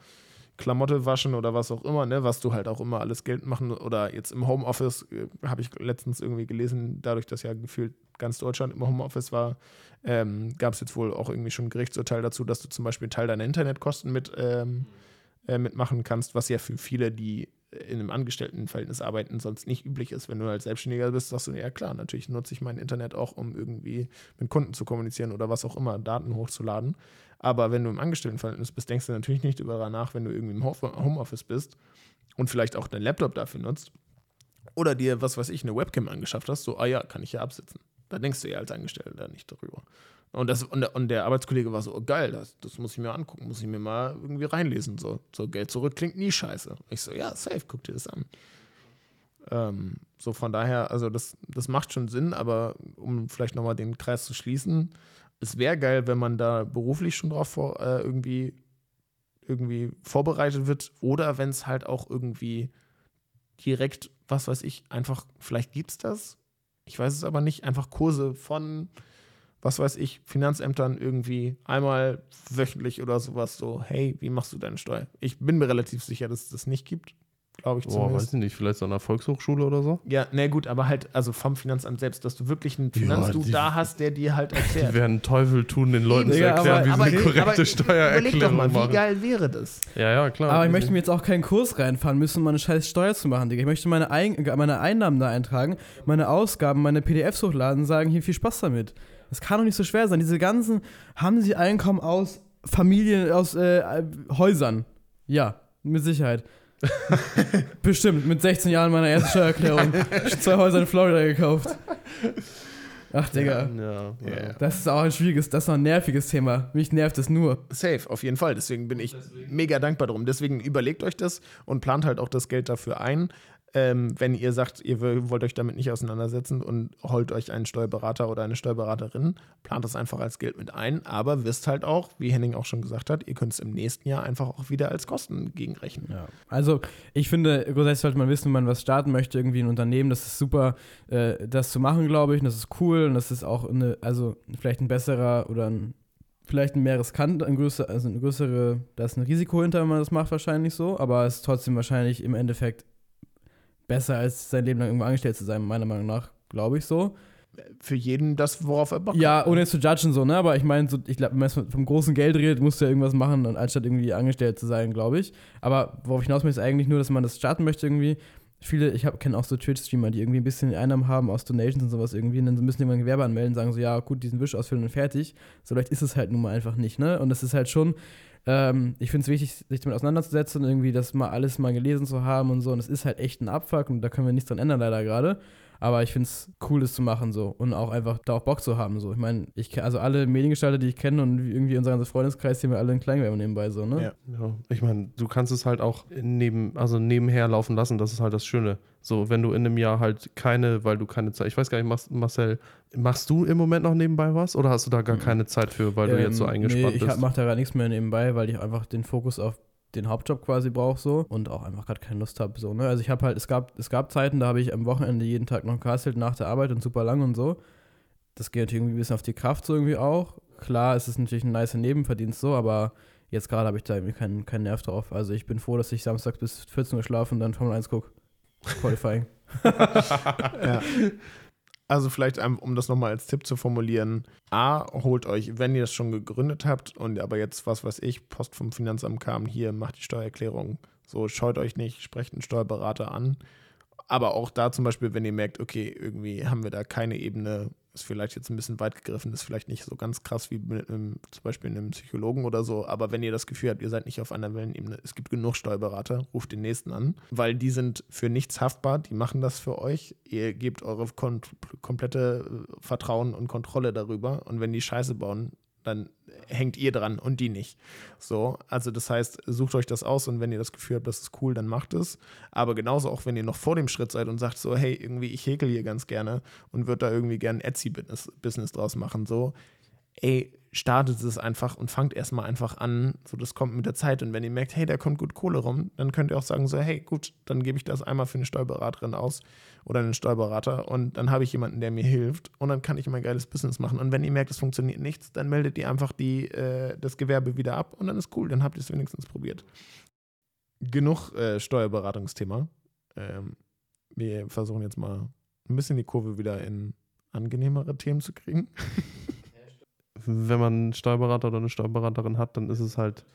Klamotte waschen oder was auch immer, ne, was du halt auch immer alles Geld machen oder jetzt im Homeoffice, äh, habe ich letztens irgendwie gelesen, dadurch, dass ja gefühlt ganz Deutschland im Homeoffice war, ähm, gab es jetzt wohl auch irgendwie schon ein Gerichtsurteil dazu, dass du zum Beispiel einen Teil deiner Internetkosten mit, ähm, äh, mitmachen kannst, was ja für viele, die in einem Angestelltenverhältnis arbeiten, sonst nicht üblich ist. Wenn du halt Selbstständiger bist, sagst du, ja klar, natürlich nutze ich mein Internet auch, um irgendwie mit Kunden zu kommunizieren oder was auch immer, Daten hochzuladen. Aber wenn du im Angestelltenverhältnis bist, denkst du natürlich nicht darüber nach, wenn du irgendwie im Homeoffice bist und vielleicht auch dein Laptop dafür nutzt oder dir, was weiß ich, eine Webcam angeschafft hast, so, ah ja, kann ich ja absitzen. Da denkst du ja als Angestellter nicht darüber. Und, das, und, der, und der Arbeitskollege war so, oh, geil, das, das muss ich mir angucken, muss ich mir mal irgendwie reinlesen. So, so Geld zurück klingt nie scheiße. Ich so, ja, safe, guck dir das an. Ähm, so von daher, also das, das macht schon Sinn, aber um vielleicht nochmal den Kreis zu schließen, es wäre geil, wenn man da beruflich schon drauf vor, äh, irgendwie, irgendwie vorbereitet wird oder wenn es halt auch irgendwie direkt, was weiß ich, einfach, vielleicht gibt es das, ich weiß es aber nicht, einfach Kurse von, was weiß ich, Finanzämtern irgendwie einmal wöchentlich oder sowas so, hey, wie machst du deine Steuer? Ich bin mir relativ sicher, dass es das nicht gibt glaube ich zumindest. Boah, weiß ich nicht, vielleicht so einer Volkshochschule oder so? Ja, na nee, gut, aber halt, also vom Finanzamt selbst, dass du wirklich einen Finanzdu ja, da hast, der dir halt erklärt. Die werden Teufel tun, den Leuten Eben, zu erklären, aber, wie sie eine korrekte aber, Steuererklärung doch mal, machen. Wie geil wäre das? Ja, ja, klar. Aber ich möchte mir jetzt auch keinen Kurs reinfahren müssen, um eine scheiß Steuer zu machen, Digga. Ich möchte meine, Ein meine Einnahmen da eintragen, meine Ausgaben, meine PDFs hochladen und sagen, hier viel Spaß damit. Das kann doch nicht so schwer sein. Diese ganzen, haben sie Einkommen aus Familien, aus äh, Häusern? Ja, mit Sicherheit. Bestimmt, mit 16 Jahren meiner ersten Steuererklärung. Zwei Häuser in Florida gekauft. Ach, Digga. Ja, ja, Das ist auch ein schwieriges, das ist auch ein nerviges Thema. Mich nervt es nur. Safe, auf jeden Fall. Deswegen bin ich Deswegen. mega dankbar drum. Deswegen überlegt euch das und plant halt auch das Geld dafür ein ähm, wenn ihr sagt, ihr wollt euch damit nicht auseinandersetzen und holt euch einen Steuerberater oder eine Steuerberaterin, plant das einfach als Geld mit ein, aber wisst halt auch, wie Henning auch schon gesagt hat, ihr könnt es im nächsten Jahr einfach auch wieder als Kosten gegenrechnen. Ja. Also ich finde, grundsätzlich sollte man wissen, wenn man was starten möchte, irgendwie ein Unternehmen, das ist super, äh, das zu machen, glaube ich, und das ist cool und das ist auch eine, also vielleicht ein besserer oder ein vielleicht ein mehr riskant, ein größer, also eine größere, da ist ein Risiko hinter, wenn man das macht, wahrscheinlich so, aber es ist trotzdem wahrscheinlich im Endeffekt besser, als sein Leben lang irgendwo angestellt zu sein, meiner Meinung nach, glaube ich so. Für jeden das, worauf er Bock Ja, ohne jetzt zu judgen so, ne? Aber ich meine, so, ich glaube, wenn man vom großen Geld redet, musst du ja irgendwas machen, anstatt irgendwie angestellt zu sein, glaube ich. Aber worauf ich hinaus möchte, ist eigentlich nur, dass man das starten möchte irgendwie. Viele, ich kenne auch so Twitch-Streamer, die irgendwie ein bisschen Einnahmen haben aus Donations und sowas irgendwie und dann müssen die irgendwann Gewerbe anmelden, sagen so, ja, gut, diesen Wisch ausfüllen und fertig. So leicht ist es halt nun mal einfach nicht, ne? Und das ist halt schon, ähm, ich finde es wichtig, sich damit auseinanderzusetzen und irgendwie das mal alles mal gelesen zu haben und so. Und es ist halt echt ein Abfuck und da können wir nichts dran ändern, leider gerade. Aber ich finde es cool, das zu machen so und auch einfach da auch Bock zu haben. So. Ich meine, ich also alle Mediengestalter, die ich kenne und irgendwie unser ganzer Freundeskreis, die wir alle in Kleingewerbe nebenbei so, ne? Ja, ja. Ich meine, du kannst es halt auch neben, also nebenher laufen lassen, das ist halt das Schöne. So, wenn du in einem Jahr halt keine, weil du keine Zeit, ich weiß gar nicht, Marcel, machst du im Moment noch nebenbei was oder hast du da gar mhm. keine Zeit für, weil ähm, du jetzt so ähm, eingespannt nee, ich bist? Ich mache da gar nichts mehr nebenbei, weil ich einfach den Fokus auf den Hauptjob quasi brauche so und auch einfach gerade keine Lust habe so, ne? Also ich habe halt es gab es gab Zeiten, da habe ich am Wochenende jeden Tag noch gehustelt nach der Arbeit und super lang und so. Das geht irgendwie ein bisschen auf die Kraft so irgendwie auch. Klar, es ist natürlich ein nice Nebenverdienst so, aber jetzt gerade habe ich da irgendwie keinen, keinen Nerv drauf. Also ich bin froh, dass ich samstags bis 14 Uhr schlafe und dann Formel 1 gucke. Qualifying. ja. Also vielleicht, um das nochmal als Tipp zu formulieren, A, holt euch, wenn ihr das schon gegründet habt und aber jetzt, was weiß ich, Post vom Finanzamt kam, hier, macht die Steuererklärung. So, scheut euch nicht, sprecht einen Steuerberater an. Aber auch da zum Beispiel, wenn ihr merkt, okay, irgendwie haben wir da keine Ebene ist vielleicht jetzt ein bisschen weit gegriffen, ist vielleicht nicht so ganz krass wie mit einem, zum Beispiel einem Psychologen oder so, aber wenn ihr das Gefühl habt, ihr seid nicht auf einer Wellenebene, es gibt genug Steuerberater, ruft den nächsten an, weil die sind für nichts haftbar, die machen das für euch, ihr gebt eure komplette äh, Vertrauen und Kontrolle darüber und wenn die Scheiße bauen, dann hängt ihr dran und die nicht. So, also das heißt, sucht euch das aus und wenn ihr das Gefühl habt, das ist cool, dann macht es. Aber genauso auch, wenn ihr noch vor dem Schritt seid und sagt so, hey, irgendwie, ich häkel hier ganz gerne und würde da irgendwie gerne Etsy-Business Business draus machen, so, ey, startet es einfach und fangt erstmal einfach an. So, das kommt mit der Zeit. Und wenn ihr merkt, hey, da kommt gut Kohle rum, dann könnt ihr auch sagen, so, hey, gut, dann gebe ich das einmal für eine Steuerberaterin aus oder einen Steuerberater und dann habe ich jemanden, der mir hilft und dann kann ich mein geiles Business machen. Und wenn ihr merkt, es funktioniert nichts, dann meldet ihr einfach die, äh, das Gewerbe wieder ab und dann ist cool, dann habt ihr es wenigstens probiert. Genug äh, Steuerberatungsthema. Ähm, wir versuchen jetzt mal ein bisschen die Kurve wieder in angenehmere Themen zu kriegen. Wenn man einen Steuerberater oder eine Steuerberaterin hat, dann ist es halt,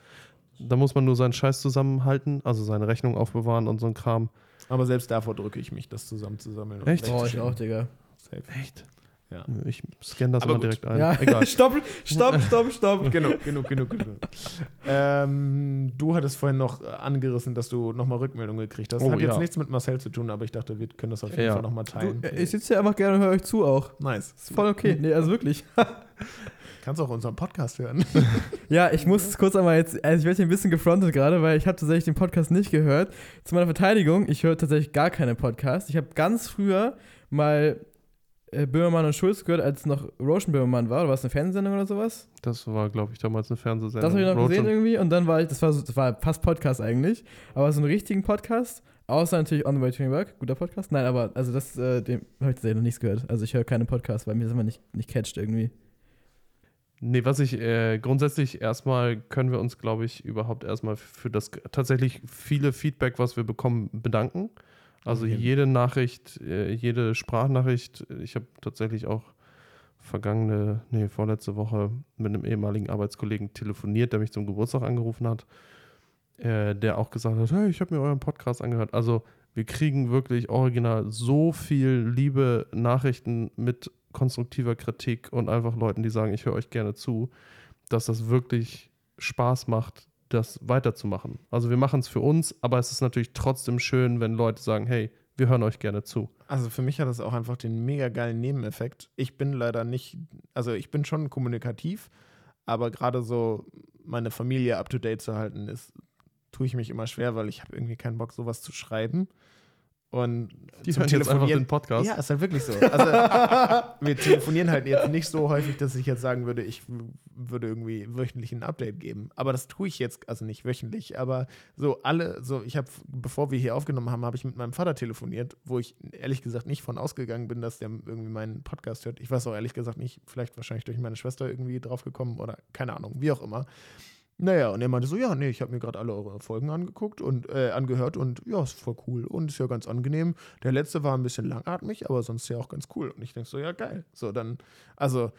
da muss man nur seinen Scheiß zusammenhalten, also seine Rechnung aufbewahren und so ein Kram. Aber selbst davor drücke ich mich, das zusammenzusammeln. Echt? Brauche ich auch, Digga. Safe. Echt? Ja. Ich scanne das Aber gut. direkt ein. Ja, Egal. stopp, stopp, stopp, stopp. Genug, genug, genug, genug. ähm, du hattest vorhin noch angerissen, dass du nochmal Rückmeldung gekriegt hast. Oh, Hat jetzt ja. nichts mit Marcel zu tun, aber ich dachte, wir können das auf jeden Ja. Fall nochmal Du, teilen. äh, ich sitze ja einfach gerne und höre euch zu auch. nice. Ist voll okay. Nee, also wirklich. Kannst auch unseren Podcast hören. Ja, ich muss es kurz einmal jetzt, also ich werde hier ein bisschen gefrontet gerade, weil ich habe tatsächlich den Podcast nicht gehört. Zu meiner Verteidigung, ich höre tatsächlich gar keine Podcasts. Ich habe ganz früher mal äh, Böhmermann und Schulz gehört, als noch Roshan Böhmermann war. Oder war es eine Fernsehsendung oder sowas? Das war, glaube ich, damals eine Fernsehsendung. Das habe ich noch Roach gesehen irgendwie. Und dann war ich, das war, so, das war fast Podcast eigentlich. Aber so einen richtigen Podcast, außer natürlich On the Way to New Work, guter Podcast. Nein, aber also das, äh, dem habe ich tatsächlich noch nichts gehört. Also ich höre keine Podcasts, weil mir das immer nicht, nicht catcht irgendwie. Nee, was ich äh, grundsätzlich erstmal können wir uns, glaube ich, überhaupt erstmal für das tatsächlich viele Feedback, was wir bekommen, bedanken. Also jeden. jede Nachricht, äh, jede Sprachnachricht. Ich habe tatsächlich auch vergangene, nee, vorletzte Woche mit einem ehemaligen Arbeitskollegen telefoniert, der mich zum Geburtstag angerufen hat, äh, der auch gesagt hat, hey, ich habe mir euren Podcast angehört. Also wir kriegen wirklich original so viel liebe Nachrichten mit konstruktiver Kritik und einfach Leuten, die sagen, ich höre euch gerne zu, dass das wirklich Spaß macht, das weiterzumachen. Also wir machen es für uns, aber es ist natürlich trotzdem schön, wenn Leute sagen, hey, wir hören euch gerne zu. Also für mich hat das auch einfach den mega geilen Nebeneffekt. Ich bin leider nicht, also ich bin schon kommunikativ, aber gerade so meine Familie up to date zu halten, ist, tue ich mich immer schwer, weil ich habe irgendwie keinen Bock, sowas zu schreiben. Und Die zum jetzt Telefonieren- den Podcast. Ja, ist halt wirklich so. Also, wir telefonieren halt jetzt nicht so häufig, dass ich jetzt sagen würde, ich würde irgendwie wöchentlich ein Update geben. Aber das tue ich jetzt, also nicht wöchentlich, aber so alle, so ich habe, bevor wir hier aufgenommen haben, habe ich mit meinem Vater telefoniert, wo ich ehrlich gesagt nicht von ausgegangen bin, dass der irgendwie meinen Podcast hört. Ich weiß auch ehrlich gesagt nicht, vielleicht wahrscheinlich durch meine Schwester irgendwie draufgekommen oder keine Ahnung, wie auch immer. Naja, und er meinte so, ja, nee, ich habe mir gerade alle eure Folgen angeguckt und äh, angehört und ja, ist voll cool und ist ja ganz angenehm. Der letzte war ein bisschen langatmig, aber sonst ja auch ganz cool. Und ich denke so, ja, geil. So, dann, also,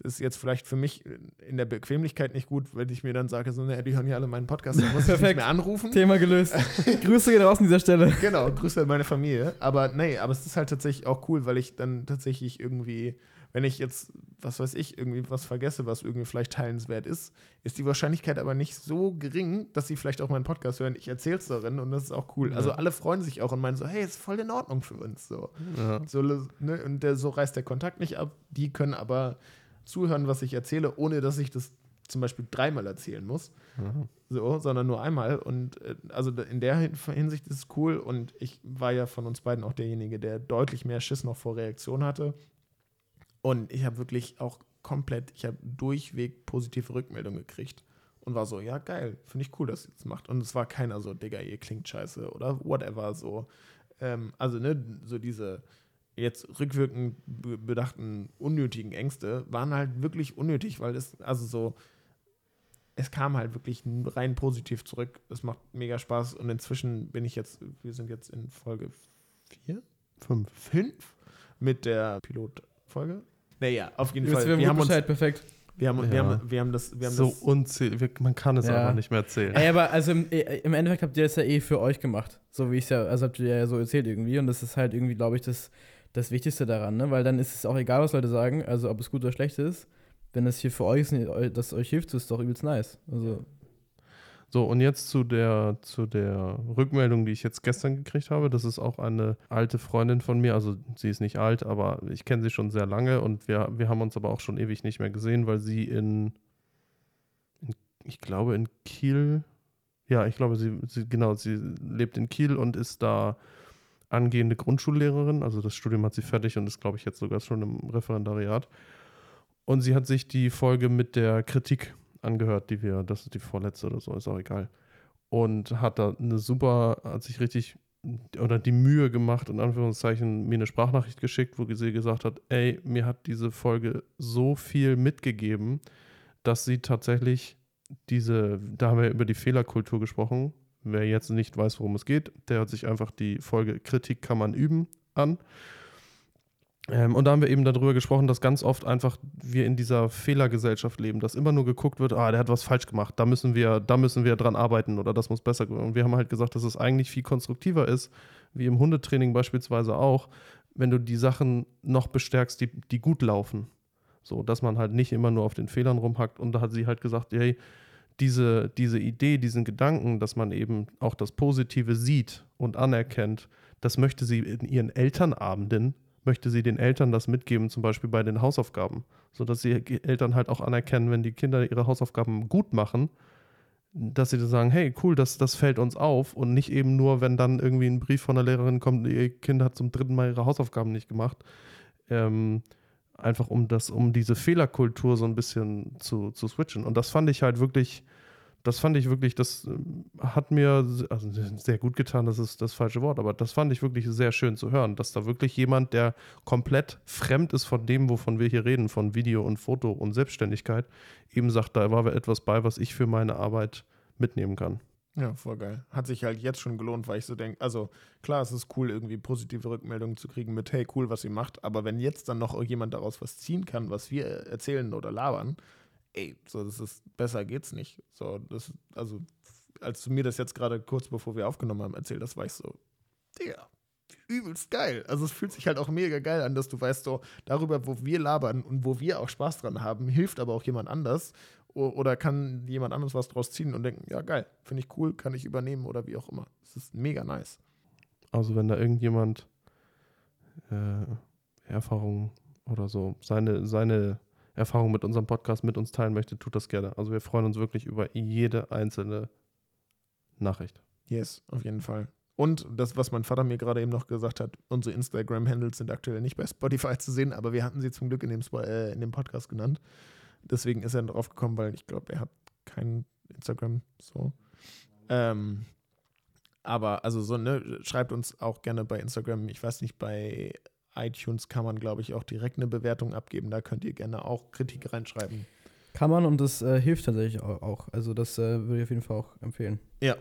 es ist jetzt vielleicht für mich in der Bequemlichkeit nicht gut, wenn ich mir dann sage, so, naja, die hören ja alle meinen Podcast, dann muss ich nicht Perfekt. mehr anrufen. Thema gelöst. Grüße gehen raus an dieser Stelle. Genau, Grüße an meine Familie. Aber nee, aber es ist halt tatsächlich auch cool, weil ich dann tatsächlich irgendwie, wenn ich jetzt, was weiß ich, irgendwie was vergesse, was irgendwie vielleicht teilenswert ist, ist die Wahrscheinlichkeit aber nicht so gering, dass sie vielleicht auch meinen Podcast hören. Ich erzähle es darin und das ist auch cool. Also Ja. alle freuen sich auch und meinen so, hey, ist voll in Ordnung für uns. So, Ja. so ne, und der, so reißt der Kontakt nicht ab. Die können aber zuhören, was ich erzähle, ohne dass ich das zum Beispiel dreimal erzählen muss Ja. so, sondern nur einmal. Und äh, also in der Hin- Hinsicht ist es cool. Und ich war ja von uns beiden auch derjenige, der deutlich mehr Schiss noch vor Reaktion hatte. Und ich habe wirklich auch komplett, ich habe durchweg positive Rückmeldungen gekriegt. Und war so, ja, geil, finde ich cool, dass ihr das macht. Und es war keiner so, Digga, ihr klingt scheiße oder whatever, so. Ähm, also, ne, so diese jetzt rückwirkend be- bedachten unnötigen Ängste waren halt wirklich unnötig, weil es, also so, es kam halt wirklich rein positiv zurück. Es macht mega Spaß und inzwischen bin ich jetzt, wir sind jetzt in Folge 4, Fünf. 5 mit der Pilotfolge. Naja, auf jeden Fall. wir Wir haben haben, uns, Bescheid, perfekt. wir, haben, wir, Ja. haben, wir haben das, wir haben so das unzählig. Man kann es Ja. einfach nicht mehr erzählen. Ey, aber also im, äh, im Endeffekt habt ihr das ja eh für euch gemacht. So wie ich es ja, also habt ihr ja so erzählt irgendwie. Und das ist halt irgendwie, glaube ich, das, das Wichtigste daran, ne? Weil dann ist es auch egal, was Leute sagen, also ob es gut oder schlecht ist. Wenn es hier für euch ist, das euch hilft, ist es doch übelst nice. Also, So, und jetzt zu der, zu der Rückmeldung, die ich jetzt gestern gekriegt habe. Das ist auch eine alte Freundin von mir. Also sie ist nicht alt, aber ich kenne sie schon sehr lange und wir, wir haben uns aber auch schon ewig nicht mehr gesehen, weil sie in, in ich glaube, in Kiel, ja, ich glaube, sie, sie, genau, sie lebt in Kiel und ist da angehende Grundschullehrerin. Also das Studium hat sie fertig und ist, glaube ich, jetzt sogar schon im Referendariat. Und sie hat sich die Folge mit der Kritik angehört, die wir, das ist die vorletzte oder so, ist auch egal. Und hat da eine super, hat sich richtig oder die Mühe gemacht, in Anführungszeichen, mir eine Sprachnachricht geschickt, wo sie gesagt hat, ey, mir hat diese Folge so viel mitgegeben, dass sie tatsächlich diese, da haben wir über die Fehlerkultur gesprochen. Wer jetzt nicht weiß, worum es geht, der hat sich einfach die Folge Kritik kann man üben an. Ähm, und da haben wir eben darüber gesprochen, dass ganz oft einfach wir in dieser Fehlergesellschaft leben, dass immer nur geguckt wird, ah, der hat was falsch gemacht, da müssen wir, da müssen wir dran arbeiten oder das muss besser werden. Und wir haben halt gesagt, dass es eigentlich viel konstruktiver ist, wie im Hundetraining beispielsweise auch, wenn du die Sachen noch bestärkst, die, die gut laufen. So, dass man halt nicht immer nur auf den Fehlern rumhackt. Und da hat sie halt gesagt, hey, diese, diese Idee, diesen Gedanken, dass man eben auch das Positive sieht und anerkennt, das möchte sie in ihren Elternabenden möchte sie den Eltern das mitgeben, zum Beispiel bei den Hausaufgaben, sodass die Eltern halt auch anerkennen, wenn die Kinder ihre Hausaufgaben gut machen, dass sie dann sagen, hey, cool, das, das fällt uns auf und nicht eben nur, wenn dann irgendwie ein Brief von der Lehrerin kommt, ihr Kind hat zum dritten Mal ihre Hausaufgaben nicht gemacht. Ähm, einfach um das, um diese Fehlerkultur so ein bisschen zu, zu switchen. Und das fand ich halt wirklich das fand ich wirklich, das ähm, hat mir also sehr gut getan, das ist das falsche Wort, aber das fand ich wirklich sehr schön zu hören, dass da wirklich jemand, der komplett fremd ist von dem, wovon wir hier reden, von Video und Foto und Selbstständigkeit, eben sagt, da war etwas bei, was ich für meine Arbeit mitnehmen kann. Ja, voll geil. Hat sich halt jetzt schon gelohnt, weil ich so denke, also klar, es ist cool, irgendwie positive Rückmeldungen zu kriegen mit, hey, cool, was ihr macht, aber wenn jetzt dann noch jemand daraus was ziehen kann, was wir erzählen oder labern, ey, so, das ist, besser geht's nicht. So, das, also, als du mir das jetzt gerade kurz bevor wir aufgenommen haben erzählt das war ich so, Digga, übelst geil. Also es fühlt sich halt auch mega geil an, dass du weißt, so, darüber, wo wir labern und wo wir auch Spaß dran haben, hilft aber auch jemand anders oder kann jemand anderes was draus ziehen und denken, ja geil, finde ich cool, kann ich übernehmen oder wie auch immer. Es ist mega nice. Also wenn da irgendjemand äh, Erfahrungen oder so, seine, seine Erfahrung mit unserem Podcast mit uns teilen möchte, tut das gerne. Also wir freuen uns wirklich über jede einzelne Nachricht. Yes, auf jeden Fall. Und das, was mein Vater mir gerade eben noch gesagt hat, unsere Instagram-Handles sind aktuell nicht bei Spotify zu sehen, aber wir hatten sie zum Glück in dem, äh, in dem Podcast genannt. Deswegen ist er drauf gekommen, weil ich glaube, er hat kein Instagram so. Ähm, aber also so, ne, schreibt uns auch gerne bei Instagram, ich weiß nicht, bei iTunes kann man, glaube ich, auch direkt eine Bewertung abgeben. Da könnt ihr gerne auch Kritik reinschreiben. Kann man und das äh, hilft tatsächlich auch. Also das äh, würde ich auf jeden Fall auch empfehlen. Ja.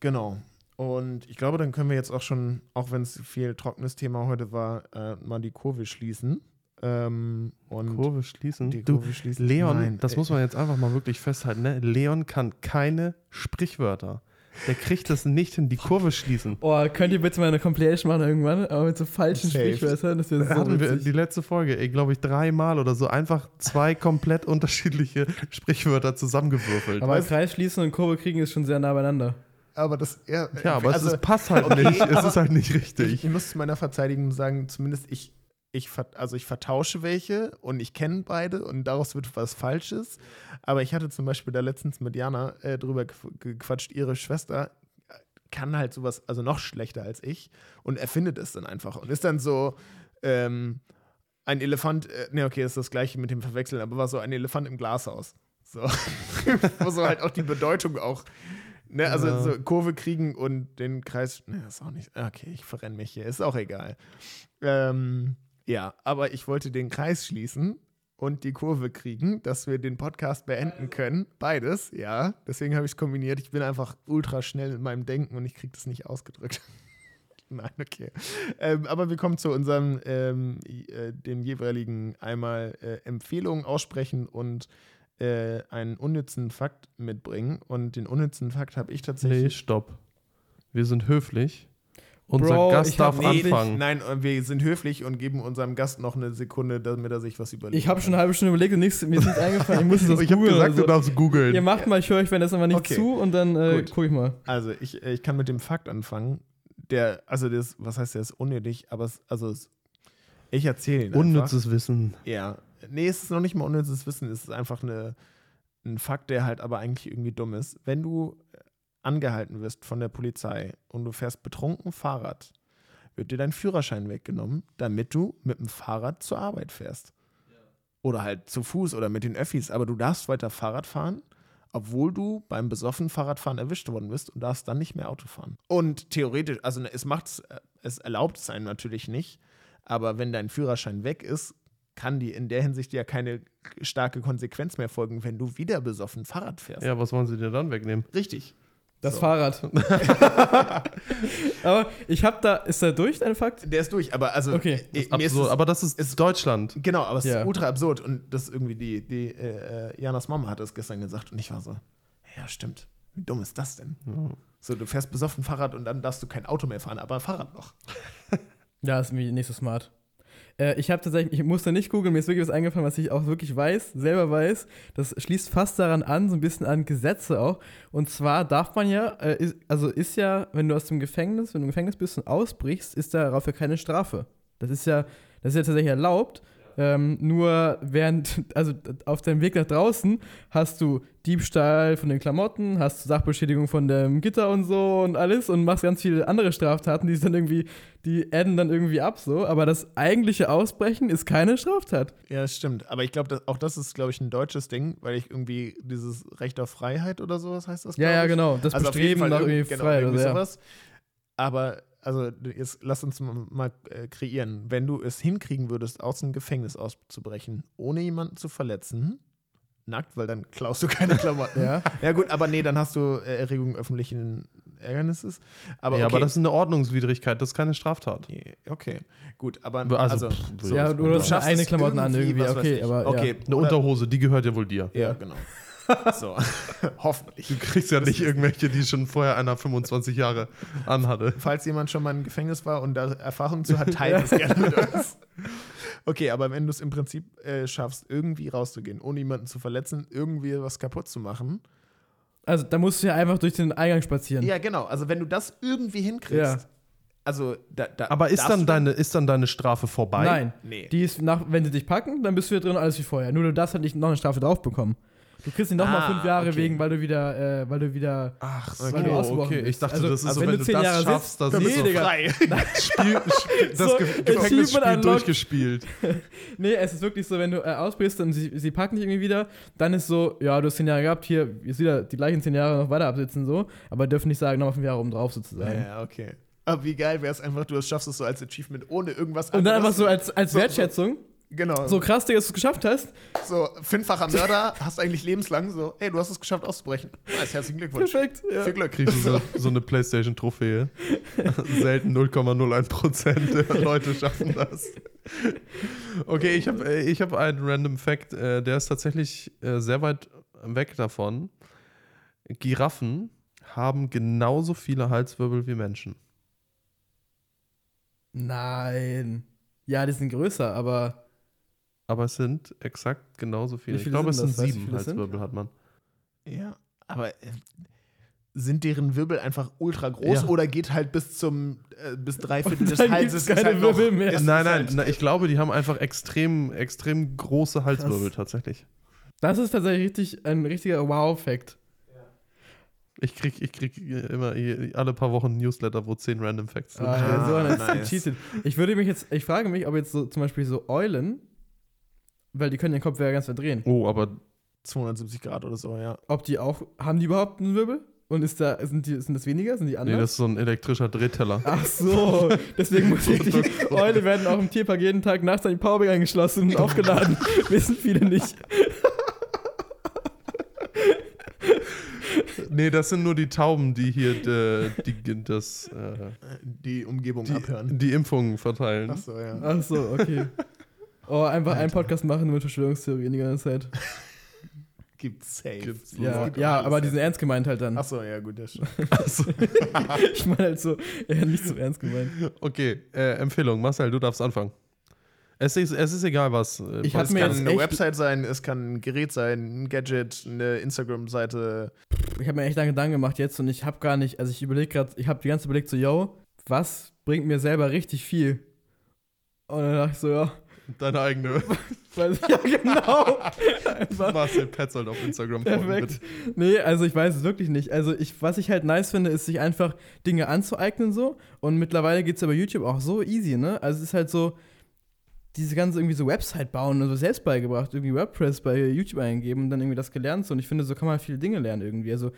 Genau. Und ich glaube, dann können wir jetzt auch schon, auch wenn es viel trockenes Thema heute war, äh, mal die Kurve schließen. Ähm, und Kurve schließen? Die du, Kurve schließen. Leon, Nein, das ey. muss man jetzt einfach mal wirklich festhalten. Ne? Leon kann keine Sprichwörter. Der kriegt das nicht hin, die Kurve schließen. Oh, könnt ihr bitte mal eine Compilation machen irgendwann, aber mit so falschen Safe. Sprichwörtern? Das Da wäre so hatten wir witzig. die letzte Folge, glaube ich, dreimal oder so einfach zwei komplett unterschiedliche Sprichwörter zusammengewürfelt. Aber Weißt- Kreis schließen und Kurve kriegen ist schon sehr nah beieinander. Aber das, ja, ja, aber also, es ist, passt halt okay, nicht. Es ist halt nicht Ich, richtig. ich muss zu meiner Verteidigung sagen, zumindest ich, ich, also ich vertausche welche und ich kenne beide und daraus wird was Falsches. Aber ich hatte zum Beispiel da letztens mit Jana äh, drüber gequ- gequatscht, ihre Schwester kann halt sowas, also noch schlechter als ich und erfindet es dann einfach und ist dann so, ähm, ein Elefant, äh, ne, okay, ist das gleiche mit dem Verwechseln, aber war so ein Elefant im Glashaus. So, wo so halt auch die Bedeutung auch, ne, also Ja. so Kurve kriegen und den Kreis, ne, ist auch nicht, okay, ich verrenne mich hier, ist auch egal. Ähm, ja, aber ich wollte den Kreis schließen und die Kurve kriegen, dass wir den Podcast beenden können. Beides, ja. Deswegen habe ich es kombiniert. Ich bin einfach ultra schnell in meinem Denken und ich kriege das nicht ausgedrückt. Nein, okay. Ähm, aber wir kommen zu unserem, ähm, äh, dem jeweiligen einmal äh, Empfehlungen aussprechen und äh, einen unnützen Fakt mitbringen. Und den unnützen Fakt habe ich Nee, tatsächlich. stopp. Wir sind höflich Unser Bro, Gast darf nee, anfangen. Nein, wir sind höflich und geben unserem Gast noch eine Sekunde, damit er sich was überlegt. Ich habe schon eine halbe Stunde überlegt und nichts, mir ist nichts eingefallen. Ich muss es ich habe gesagt, oder du darfst googeln. Ihr macht mal, ich höre euch, wenn das aber nicht Okay. zu und dann äh, gucke ich mal. Also, ich, äh, ich kann mit dem Fakt anfangen. Der, also, das, was heißt der ist unnötig, aber es, also, es, ich erzähle ihn. Einfach. Unnützes Wissen. Ja. Nee, es ist noch nicht mal unnützes Wissen, es ist einfach eine, ein Fakt, der halt aber eigentlich irgendwie dumm ist. Wenn du angehalten wirst von der Polizei und du fährst betrunken Fahrrad, wird dir dein Führerschein weggenommen, damit du mit dem Fahrrad zur Arbeit fährst. Oder halt zu Fuß oder mit den Öffis, aber du darfst weiter Fahrrad fahren, obwohl du beim besoffenen Fahrradfahren erwischt worden bist und darfst dann nicht mehr Auto fahren. Und theoretisch, also es macht's, äh, es erlaubt es einem natürlich nicht, aber wenn dein Führerschein weg ist, kann die in der Hinsicht ja keine starke Konsequenz mehr folgen, wenn du wieder besoffen Fahrrad fährst. Ja, was wollen sie dir dann wegnehmen? Richtig. Das So. Fahrrad. aber ich habe da, ist da durch dein Fakt? Der ist durch, aber also Okay. äh, Absurd, mir ist es, aber das ist, ist- Deutschland. genau, aber es Ja. ist ultra absurd und das ist irgendwie die, die äh, äh, Janas Mama hat das gestern gesagt und ich war so, ja stimmt, wie dumm ist das denn? So, du fährst besoffen Fahrrad und dann darfst du kein Auto mehr fahren, aber Fahrrad noch. Ja, ist mir nicht so smart. Äh, ich habe tatsächlich, ich musste nicht googeln, mir ist wirklich was eingefallen, was ich auch wirklich weiß, selber weiß. Das schließt fast daran an, so ein bisschen an Gesetze auch. Und zwar darf man ja, äh, ist, also ist ja, wenn du aus dem Gefängnis, wenn du im Gefängnis bist und ausbrichst, ist darauf ja keine Strafe. Das ist ja, das ist ja tatsächlich erlaubt. Ähm, nur während, also auf deinem Weg nach draußen hast du Diebstahl von den Klamotten, hast du Sachbeschädigung von dem Gitter und so und alles und machst ganz viele andere Straftaten, die dann irgendwie, die adden dann irgendwie ab so. Aber das eigentliche Ausbrechen ist keine Straftat. Ja, das stimmt. Aber ich glaube, auch das ist, glaube ich, ein deutsches Ding, weil ich irgendwie dieses Recht auf Freiheit oder sowas heißt das. Ja, ja, genau. Das also Bestreben nach irgend- irgendwie genau, Freiheit irgendwie oder so, ja. sowas. Aber, also, jetzt lass uns mal, äh, kreieren. Wenn du es hinkriegen würdest, aus dem Gefängnis auszubrechen, ohne jemanden zu verletzen, nackt, weil dann klaust du keine Klamotten. Ja. ja, gut, aber nee, dann hast du äh, Erregung öffentlichen Ärgernisses. Aber, ja, okay. aber das ist eine Ordnungswidrigkeit, das ist keine Straftat. Okay, gut, aber Also, also, pff, so, Ja, du hast es Klamotten an irgendwie, was okay, aber okay, ja. Eine Unterhose, die gehört ja wohl dir. Ja, genau. So, hoffentlich. Du kriegst ja nicht irgendwelche, die schon vorher einer 25 Jahre anhatte. Falls jemand schon mal im Gefängnis war und da Erfahrung zu hat, teilt es gerne mit uns. Okay, aber wenn du es im Prinzip äh, schaffst, irgendwie rauszugehen, ohne jemanden zu verletzen, irgendwie was kaputt zu machen. Also da musst du ja einfach durch den Eingang spazieren. Ja, genau. Also wenn du das irgendwie hinkriegst, Ja. also da, da Aber ist dann, deine, ist dann deine Strafe vorbei? Nein. Nee. Die ist nach, wenn sie dich packen, dann bist du wieder drin, alles wie vorher. Nur du darfst halt nicht noch eine Strafe drauf bekommen. Du kriegst nicht nochmal Ah, fünf Jahre okay. wegen, weil du wieder, äh, weil du wieder. Ach so, Weil du okay. bist. Ich dachte, Also, das ist also so, wenn wenn du zehn das Jahre schaffst, dann ist bist du frei. Spiel, das So, Gefängnisspiel durchgespielt. Nee, es ist wirklich so, wenn du äh, ausbrichst und sie, sie packen dich irgendwie wieder, dann ist so, ja, du hast zehn Jahre gehabt, hier, jetzt wieder die gleichen zehn Jahre noch weiter absitzen, so, aber dürfen nicht sagen, nochmal fünf Jahre oben drauf sozusagen. Ja, okay. Aber wie geil wäre es einfach, du schaffst es so als Achievement ohne irgendwas Und dann einfach anderes. so als, als Wertschätzung, Genau. so krass, Digga, dass du es geschafft hast. So, fünffacher Mörder, hast eigentlich lebenslang so, hey, du hast es geschafft auszubrechen. Nice, herzlichen Glückwunsch. Perfekt. Ja. Viel Glück. Kriegst du so, so eine Playstation-Trophäe. Selten 0,01% der Leute schaffen das. Okay, ich habe ich hab einen random Fact, äh, der ist tatsächlich äh, sehr weit weg davon. Giraffen haben genauso viele Halswirbel wie Menschen. Nein. Ja, die sind größer, aber Aber es sind exakt genauso viele. Wie Ich viele glaube, es sind sind sieben viele sind? Halswirbel hat man. Ja, aber äh, sind deren Wirbel einfach ultra groß Ja. oder geht halt bis zum äh, bis drei Viertel des Halses keine halt noch, Wirbel mehr. ist nein, nein, halt, nein, ich glaube, die haben einfach extrem, extrem große Halswirbel tatsächlich. das ist tatsächlich richtig, ein richtiger Wow-Fact. Ich krieg, ich krieg immer alle paar Wochen ein Newsletter, wo zehn Random Facts drin Ah, ja, so eine nice. gecheatet. Ich würde mich jetzt, ich frage mich, ob jetzt so zum Beispiel so Eulen, weil die können den Kopf ja ganz verdrehen, Oh, aber 270 Grad oder so, ja. ob die auch, haben die überhaupt einen Wirbel? Und ist da, sind, die, sind das weniger? Sind die anders? nee, das ist so ein elektrischer Drehteller. Ach so, deswegen muss ich die Eule werden auch im Tierpark jeden Tag nachts an die Powerbank eingeschlossen und aufgeladen. Wissen viele nicht. Nee, das sind nur die Tauben, die hier äh, die, das, äh, Die Umgebung abhören. die, die Impfungen verteilen. Ach so, ja. Ach so, okay. Oh, einfach einen Podcast machen mit Verschwörungstheorien die ganze Zeit. Gibt's safe. Gibt's. Es Ja, gibt ja aber die sind ernst gemeint halt dann. Achso, ja, gut, das stimmt. Ich meine halt so, eher nicht so ernst gemeint. Okay, äh, Empfehlung. Marcel, du darfst anfangen. Es ist, es ist egal, was. äh, Ich Es mir kann eine Website sein, es kann ein Gerät sein, ein Gadget, eine Instagram-Seite. Ich habe mir echt lange Gedanken gemacht jetzt und ich habe gar nicht, also ich überlege gerade, ich habe die ganze Zeit überlegt so, yo, was bringt mir selber richtig viel? Und dann dachte ich so, ja, Deine eigene ja genau. Einfach. Marcel Petzold auf Instagram. folgen, Perfekt. bitte. Nee, also ich weiß es wirklich nicht. Also ich, was ich halt nice finde, ist sich einfach Dinge anzueignen so. Und mittlerweile geht es ja bei YouTube auch so easy, ne? Also es ist halt so, diese ganze irgendwie so Website bauen und so selbst beigebracht, irgendwie WordPress bei YouTube eingeben und dann irgendwie das gelernt so. Und ich finde, so kann man viele Dinge lernen irgendwie. Also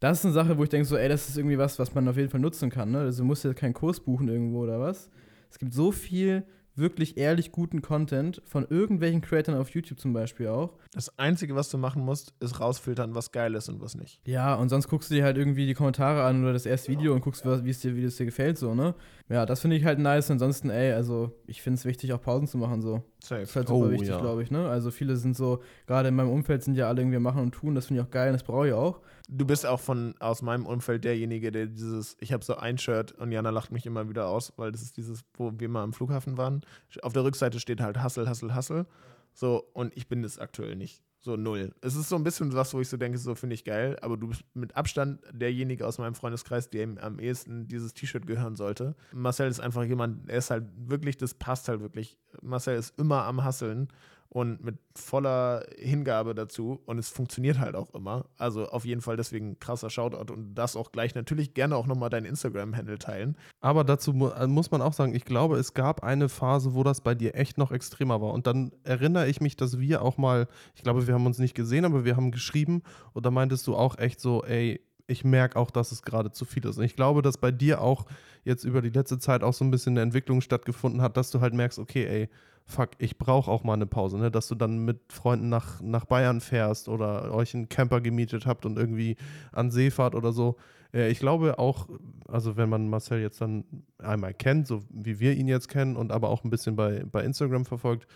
das ist eine Sache, wo ich denke so, ey, das ist irgendwie was, was man auf jeden Fall nutzen kann, ne? Also du musst ja keinen Kurs buchen irgendwo oder was. Es gibt so viel wirklich ehrlich guten Content von irgendwelchen Creators auf YouTube zum Beispiel auch. Das Einzige, was du machen musst, ist rausfiltern, was geil ist und was nicht. Ja, und sonst guckst du dir halt irgendwie die Kommentare an oder das erste Video und guckst, wie es dir, wie es dir gefällt, so, ne? Ja, das finde ich halt nice. Ansonsten, ey, also ich finde es wichtig, auch Pausen zu machen, so. Safe. ist halt super Oh, wichtig, ja. glaube ich, ne? Also viele sind so, gerade in meinem Umfeld sind ja alle irgendwie machen und tun, das finde ich auch geil und das brauche ich auch. Du bist auch von aus meinem Umfeld derjenige, der dieses, ich habe so ein Shirt und Jana lacht mich immer wieder aus, weil das ist dieses, wo wir mal am Flughafen waren. Auf der Rückseite steht halt Hustle, Hustle, Hustle. So, und ich bin das aktuell nicht. So null. Es ist so ein bisschen was, wo ich so denke, so finde ich geil, aber du bist mit Abstand derjenige aus meinem Freundeskreis, dem am ehesten dieses T-Shirt gehören sollte. Marcel ist einfach jemand, er ist halt wirklich, das passt halt wirklich. Marcel ist immer am Hasseln und mit voller Hingabe dazu und es funktioniert halt auch immer. Also auf jeden Fall deswegen krasser Shoutout und das auch gleich natürlich gerne auch nochmal dein Instagram-Handle teilen. Aber dazu mu äh, muss man auch sagen, ich glaube, es gab eine Phase, wo das bei dir echt noch extremer war. Und dann erinnere ich mich, dass wir auch mal, ich glaube, wir haben uns nicht gesehen, aber wir haben geschrieben und da meintest du auch echt so, ey, ich merke auch, dass es gerade zu viel ist. Und ich glaube, dass bei dir auch jetzt über die letzte Zeit auch so ein bisschen eine Entwicklung stattgefunden hat, dass du halt merkst, okay, ey, fuck, ich brauche auch mal eine Pause, ne? Dass du dann mit Freunden nach, nach Bayern fährst oder euch einen Camper gemietet habt und irgendwie an See fahrt oder so. Äh, ich glaube auch, also wenn man Marcel jetzt dann einmal kennt, so wie wir ihn jetzt kennen und aber auch ein bisschen bei, bei Instagram verfolgt,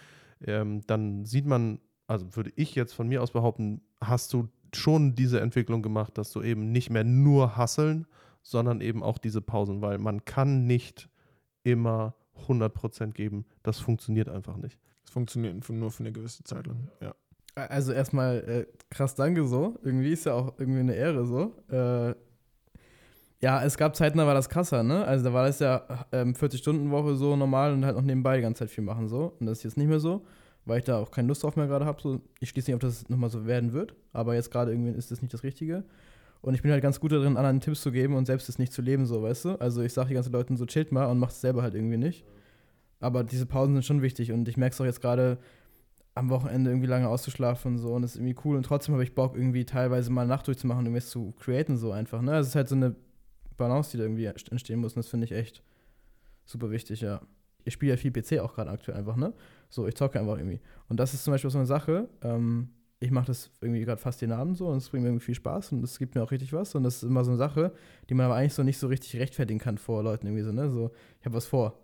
ähm, dann sieht man, also würde ich jetzt von mir aus behaupten, hast du schon diese Entwicklung gemacht, dass du eben nicht mehr nur hasseln, sondern eben auch diese Pausen, weil man kann nicht immer 100% geben. Das funktioniert einfach nicht. Es funktioniert nur für eine gewisse Zeit lang. Ja. Also erstmal äh, krass danke so. Irgendwie ist ja auch irgendwie eine Ehre so. Äh, ja, es gab Zeiten, da war das krasser, ne? Also da war das ja ähm, 40-Stunden-Woche so normal und halt noch nebenbei die ganze Zeit viel machen so. Und das ist jetzt nicht mehr so, weil ich da auch keine Lust drauf mehr gerade habe. So. Ich schließe nicht, ob das nochmal so werden wird, aber jetzt gerade irgendwie ist das nicht das Richtige. Und ich bin halt ganz gut darin, anderen Tipps zu geben und selbst es nicht zu leben, so, weißt du? Also ich sage die ganzen Leuten so, chillt mal und macht es selber halt irgendwie nicht. Aber diese Pausen sind schon wichtig und ich merke es auch jetzt gerade am Wochenende irgendwie lange auszuschlafen und so und das ist irgendwie cool und trotzdem habe ich Bock irgendwie teilweise mal Nacht durchzumachen und irgendwas zu createn so einfach, ne? Also es ist halt so eine Balance, die da irgendwie entstehen muss und das finde ich echt super wichtig, ja. Ich spiele ja viel PC auch gerade aktuell einfach, ne? So, ich zocke einfach irgendwie. Und das ist zum Beispiel so eine Sache, ähm, ich mache das irgendwie gerade fast jeden Abend so und es bringt mir irgendwie viel Spaß und es gibt mir auch richtig was und das ist immer so eine Sache, die man aber eigentlich so nicht so richtig rechtfertigen kann vor Leuten irgendwie so, ne? So, ich habe was vor.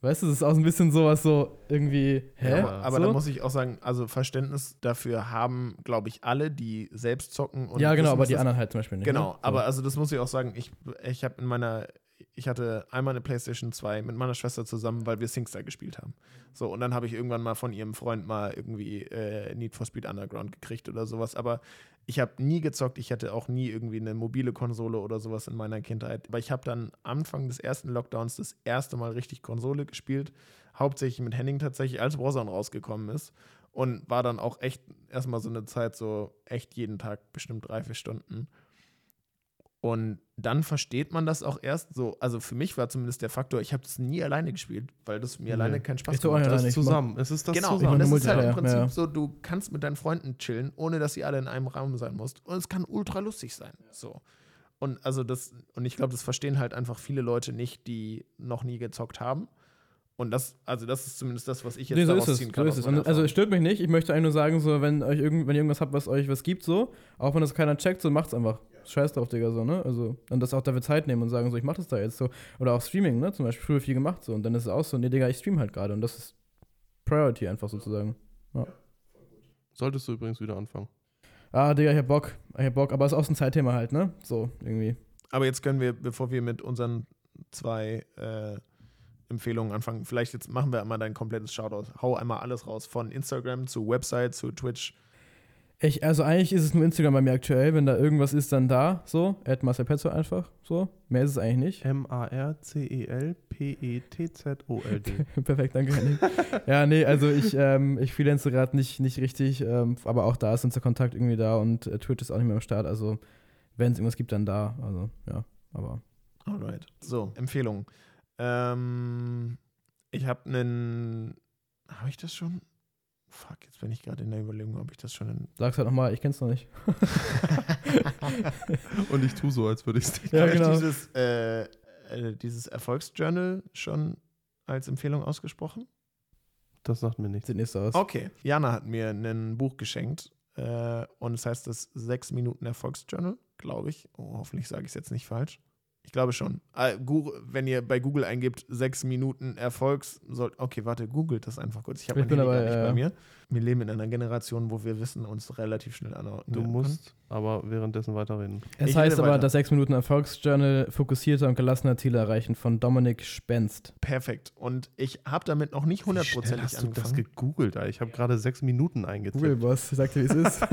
Weißt du, das ist auch so ein bisschen sowas so irgendwie, hä? Aber, aber so? da muss ich auch sagen, also Verständnis dafür haben, glaube ich, alle, die selbst zocken. Und ja, genau, wissen, aber die anderen halt zum Beispiel nicht. Genau, ne? aber also das muss ich auch sagen, ich, ich habe in meiner, ich hatte einmal eine Playstation 2 mit meiner Schwester zusammen, weil wir Singstar gespielt haben. So, und dann habe ich irgendwann mal von ihrem Freund mal irgendwie äh, Need for Speed Underground gekriegt oder sowas, aber ich habe nie gezockt, ich hatte auch nie irgendwie eine mobile Konsole oder sowas in meiner Kindheit. Aber ich habe dann Anfang des ersten Lockdowns das erste Mal richtig Konsole gespielt, hauptsächlich mit Henning tatsächlich, als Warzone rausgekommen ist. Und war dann auch echt erstmal so eine Zeit, so echt jeden Tag bestimmt drei, vier Stunden. Und dann versteht man das auch erst so. Also für mich war zumindest der Faktor, ich habe das nie alleine gespielt, weil das mir Nee. alleine keinen Spaß Ich so gemacht hat. alleine. Das ich zusammen. Es ist das Genau, Ich zusammen. und das ist halt im Prinzip ja. so, du kannst mit deinen Freunden chillen, ohne dass sie alle in einem Raum sein musst. Und es kann ultra lustig sein. So. Und also das, und ich glaube, das verstehen halt einfach viele Leute nicht, die noch nie gezockt haben. Und das, also das ist zumindest das, was ich jetzt Nee, so daraus ist es. ziehen So kann. ist aus es. also es stört mich nicht. Ich möchte eigentlich nur sagen, so, wenn, euch irgend, wenn ihr irgendwas habt, was euch was gibt, so, auch wenn das keiner checkt, so macht's einfach. Scheiß drauf, Digga, so, ne? Also, und das auch dafür Zeit nehmen und sagen, so, ich mach das da jetzt so. Oder auch Streaming, ne? Zum Beispiel früher viel gemacht, so. Und dann ist es auch so, nee, Digga, ich stream halt gerade. Und das ist Priority einfach sozusagen. Solltest du übrigens wieder anfangen. Ah, Digga, ich hab Bock. Ich hab Bock. Aber es ist auch so ein Zeitthema halt, ne? So, irgendwie. Aber jetzt können wir, bevor wir mit unseren zwei äh, Empfehlungen anfangen, vielleicht jetzt machen wir einmal dein komplettes Shoutout. Hau einmal alles raus. Von Instagram zu Website zu Twitch. Ich, also eigentlich ist es nur Instagram bei mir aktuell. Wenn da irgendwas ist, dann da. So. Add Marcel Petzo einfach. So. Mehr ist es eigentlich nicht. M-A-R-C-E-L-P-E-T-Z-O-L-D. Perfekt, danke, Henning. ja, nee, also ich, ähm, ich freelance gerade nicht, nicht richtig, ähm, aber auch da ist unser Kontakt irgendwie da und äh, Twitch ist auch nicht mehr am Start. Also, wenn es irgendwas gibt, dann da. Also, ja, aber. Alright. So, Empfehlungen. Ähm, ich habe einen. Habe ich das schon? Fuck, jetzt bin ich gerade in der Überlegung, ob ich das schon in. Sag's halt nochmal, ich kenn's noch nicht. Und ich tue so, als würde ich es nicht. Ja, Habe ich genau. dieses, äh, äh, dieses Erfolgsjournal schon als Empfehlung ausgesprochen? Das sagt mir nichts. Sieht nicht so aus. Okay. Jana hat mir ein Buch geschenkt äh, und es heißt das 6 Minuten Erfolgsjournal, glaube ich. Oh, hoffentlich sage ich es jetzt nicht falsch. Ich glaube schon. Äh, Gu- wenn ihr bei Google eingibt, 6 Minuten Erfolgs, soll, okay, warte, googelt das einfach kurz. Ich habe mein Handy gar dabei, nicht ja. bei mir. Wir leben in einer Generation, wo wir Wissen uns relativ schnell anordnen Du können. musst aber währenddessen weiterreden. Es Ich heißt aber weiter. das 6 Minuten Erfolgsjournal fokussierter und gelassener Ziele erreichen von Dominik Spenst. Perfekt. Und ich habe damit noch nicht hundertprozentig hast du das angefangen. gegoogelt? Alter? Ich habe gerade sechs Minuten eingetippt. Google Boss, sagt dir, wie es ist.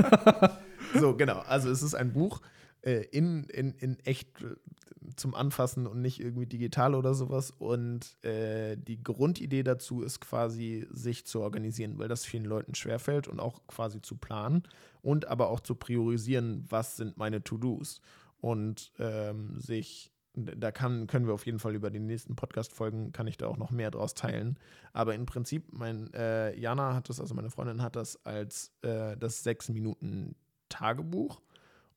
So, genau. Also es ist ein Buch äh, in, in, in echt äh, zum Anfassen und nicht irgendwie digital oder sowas. Und äh, die Grundidee dazu ist quasi, sich zu organisieren, weil das vielen Leuten schwerfällt und auch quasi zu planen und aber auch zu priorisieren, was sind meine To-Dos. Und ähm, sich, da kann, können wir auf jeden Fall über die nächsten Podcast-Folgen, kann ich da auch noch mehr draus teilen. Aber im Prinzip, mein äh, Jana hat das, also meine Freundin hat das als äh, das sechs Minuten Tagebuch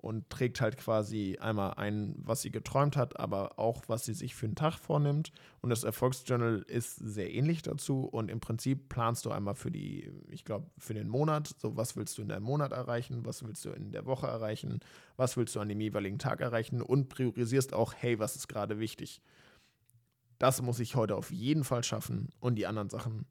und trägt halt quasi einmal ein, was sie geträumt hat, aber auch, was sie sich für einen Tag vornimmt. Und das Erfolgsjournal ist sehr ähnlich dazu. Und im Prinzip planst du einmal für die, ich glaube, für den Monat, so was willst du in deinem Monat erreichen, was willst du in der Woche erreichen, was willst du an dem jeweiligen Tag erreichen und priorisierst auch, hey, was ist gerade wichtig. Das muss ich heute auf jeden Fall schaffen. Und die anderen Sachen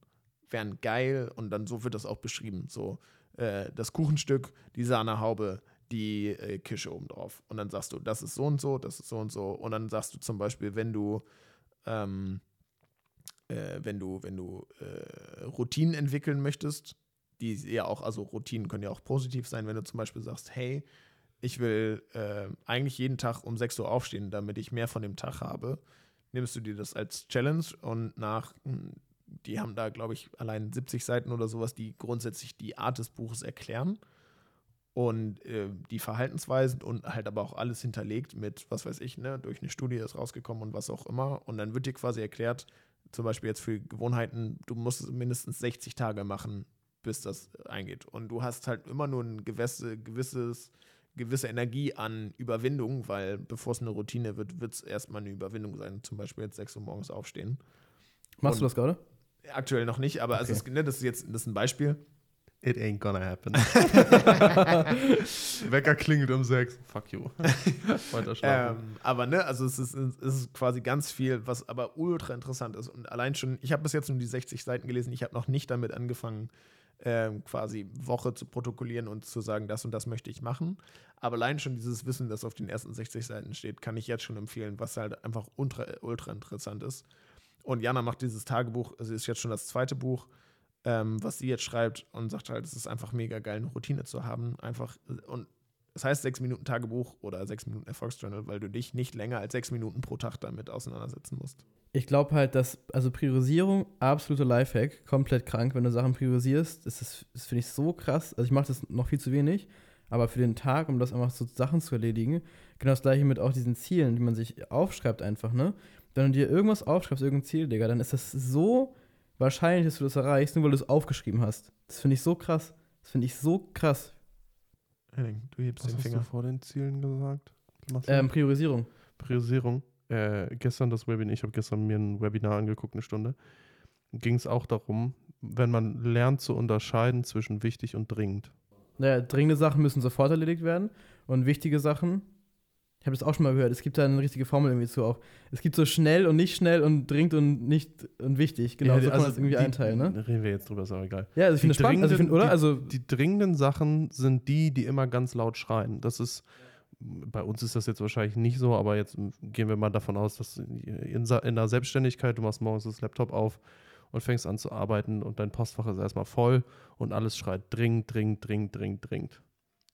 wären geil. Und dann so wird das auch beschrieben. So, äh, das Kuchenstück, die Sahnehaube, die äh, Kische obendrauf. Und dann sagst du, das ist so und so, das ist so und so. Und dann sagst du zum Beispiel, wenn du, ähm, äh, wenn du, wenn du äh, Routinen entwickeln möchtest, die ja auch, also Routinen können ja auch positiv sein, wenn du zum Beispiel sagst, hey, ich will äh, eigentlich jeden Tag um 6 Uhr aufstehen, damit ich mehr von dem Tag habe, nimmst du dir das als Challenge und nach, mh, die haben da, glaube ich, allein 70 Seiten oder sowas, die grundsätzlich die Art des Buches erklären und äh, die Verhaltensweisen und halt aber auch alles hinterlegt mit, was weiß ich, ne, durch eine Studie ist rausgekommen und was auch immer. Und dann wird dir quasi erklärt, zum Beispiel jetzt für Gewohnheiten, du musst es mindestens 60 Tage machen, bis das eingeht. Und du hast halt immer nur ein gewisse, gewisses, gewisse Energie an Überwindung, weil bevor es eine Routine wird, wird es erstmal eine Überwindung sein. Zum Beispiel jetzt 6 Uhr morgens aufstehen. Machst Und- du das gerade? Aktuell noch nicht, aber also Okay. es, ne, das ist jetzt das ist ein Beispiel. It ain't gonna happen. Wecker klingelt um sechs. Fuck you. Weiter schlafen. Ähm, aber ne, also es ist, es ist quasi ganz viel, was aber ultra interessant ist. Und allein schon, ich habe bis jetzt nur die 60 Seiten gelesen, ich habe noch nicht damit angefangen, ähm, quasi Woche zu protokollieren und zu sagen, das und das möchte ich machen. Aber allein schon dieses Wissen, das auf den ersten 60 Seiten steht, kann ich jetzt schon empfehlen, was halt einfach ultra, ultra interessant ist. Und Jana macht dieses Tagebuch, also ist jetzt schon das zweite Buch, ähm, was sie jetzt schreibt und sagt halt, es ist einfach mega geil, eine Routine zu haben. Einfach, und es heißt sechs Minuten Tagebuch oder sechs Minuten Erfolgsjournal, weil du dich nicht länger als sechs Minuten pro Tag damit auseinandersetzen musst. Ich glaube halt, dass, also Priorisierung, absoluter Lifehack, komplett krank, wenn du Sachen priorisierst. Das, das finde ich so krass. Also ich mache das noch viel zu wenig, aber für den Tag, um das einfach so Sachen zu erledigen, genau das gleiche mit auch diesen Zielen, die man sich aufschreibt einfach, ne? Wenn du dir irgendwas aufschreibst, irgendein Ziel, Digga, dann ist das so wahrscheinlich, dass du das erreichst, nur weil du es aufgeschrieben hast. Das finde ich so krass. Das finde ich so krass. Henning, du hebst Was den hast du Finger. vor den Zielen gesagt? Ähm, Priorisierung. Priorisierung. Äh, gestern das Webinar, ich habe gestern mir ein Webinar angeguckt, eine Stunde. Ging es auch darum, wenn man lernt zu unterscheiden zwischen wichtig und dringend. Naja, dringende Sachen müssen sofort erledigt werden und wichtige Sachen Ich habe das auch schon mal gehört. Es gibt da eine richtige Formel irgendwie zu auch. Es gibt so schnell und nicht schnell und dringend und nicht und wichtig. Genau, Ja, so kann man also das irgendwie die- einteilen, ne? Reden wir jetzt drüber, ist aber egal. Ja, also ich finde das Die spannend, also ich find, dringenden- oder? Also, Die dringenden Sachen sind die, die immer ganz laut schreien. Das ist, bei uns ist das jetzt wahrscheinlich nicht so, aber jetzt gehen wir mal davon aus, dass in, in der Selbstständigkeit, du machst morgens das Laptop auf und fängst an zu arbeiten und dein Postfach ist erstmal voll und alles schreit dringend, dringend, dringend, dringend, dringend.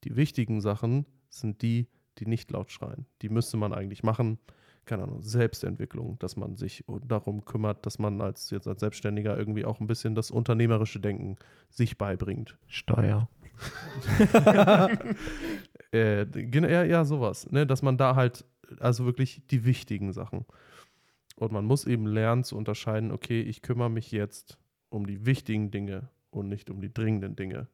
Die wichtigen Sachen sind die, die nicht laut schreien. Die müsste man eigentlich machen. Keine Ahnung, Selbstentwicklung, dass man sich darum kümmert, dass man als jetzt als Selbstständiger irgendwie auch ein bisschen das unternehmerische Denken sich beibringt. Steuer. Äh, ja, ja, sowas. Ne? Dass man da halt, also wirklich die wichtigen Sachen. Und man muss eben lernen zu unterscheiden, okay, ich kümmere mich jetzt um die wichtigen Dinge und nicht um die dringenden Dinge.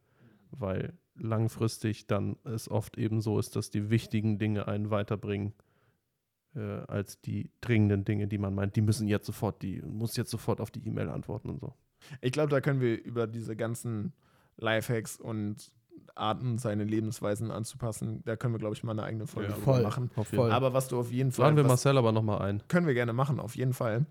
Weil langfristig dann es oft eben so ist, dass die wichtigen Dinge einen weiterbringen, äh, als die dringenden Dinge, die man meint, die müssen jetzt sofort, die muss jetzt sofort auf die E-Mail antworten und so. Ich glaube, da können wir über diese ganzen Lifehacks und Arten, seine Lebensweisen anzupassen, da können wir, glaube ich, mal eine eigene Folge Ja, voll. machen. Voll. Aber was du auf jeden Fall. Laden wir Marcel aber nochmal ein. können wir gerne machen, auf jeden Fall.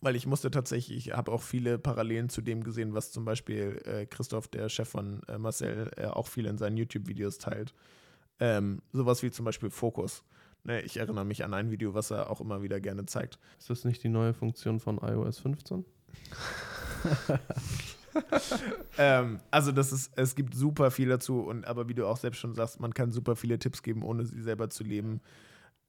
Weil ich musste tatsächlich, ich habe auch viele Parallelen zu dem gesehen, was zum Beispiel äh, Christoph, der Chef von äh, Marcel, äh, auch viel in seinen YouTube-Videos teilt. Ähm, sowas wie zum Beispiel Fokus. Ne, ich erinnere mich an ein Video, was er auch immer wieder gerne zeigt. Ist das nicht die neue Funktion von iOS 15? ähm, also das ist, es gibt super viel dazu und aber wie du auch selbst schon sagst, man kann super viele Tipps geben, ohne sie selber zu leben.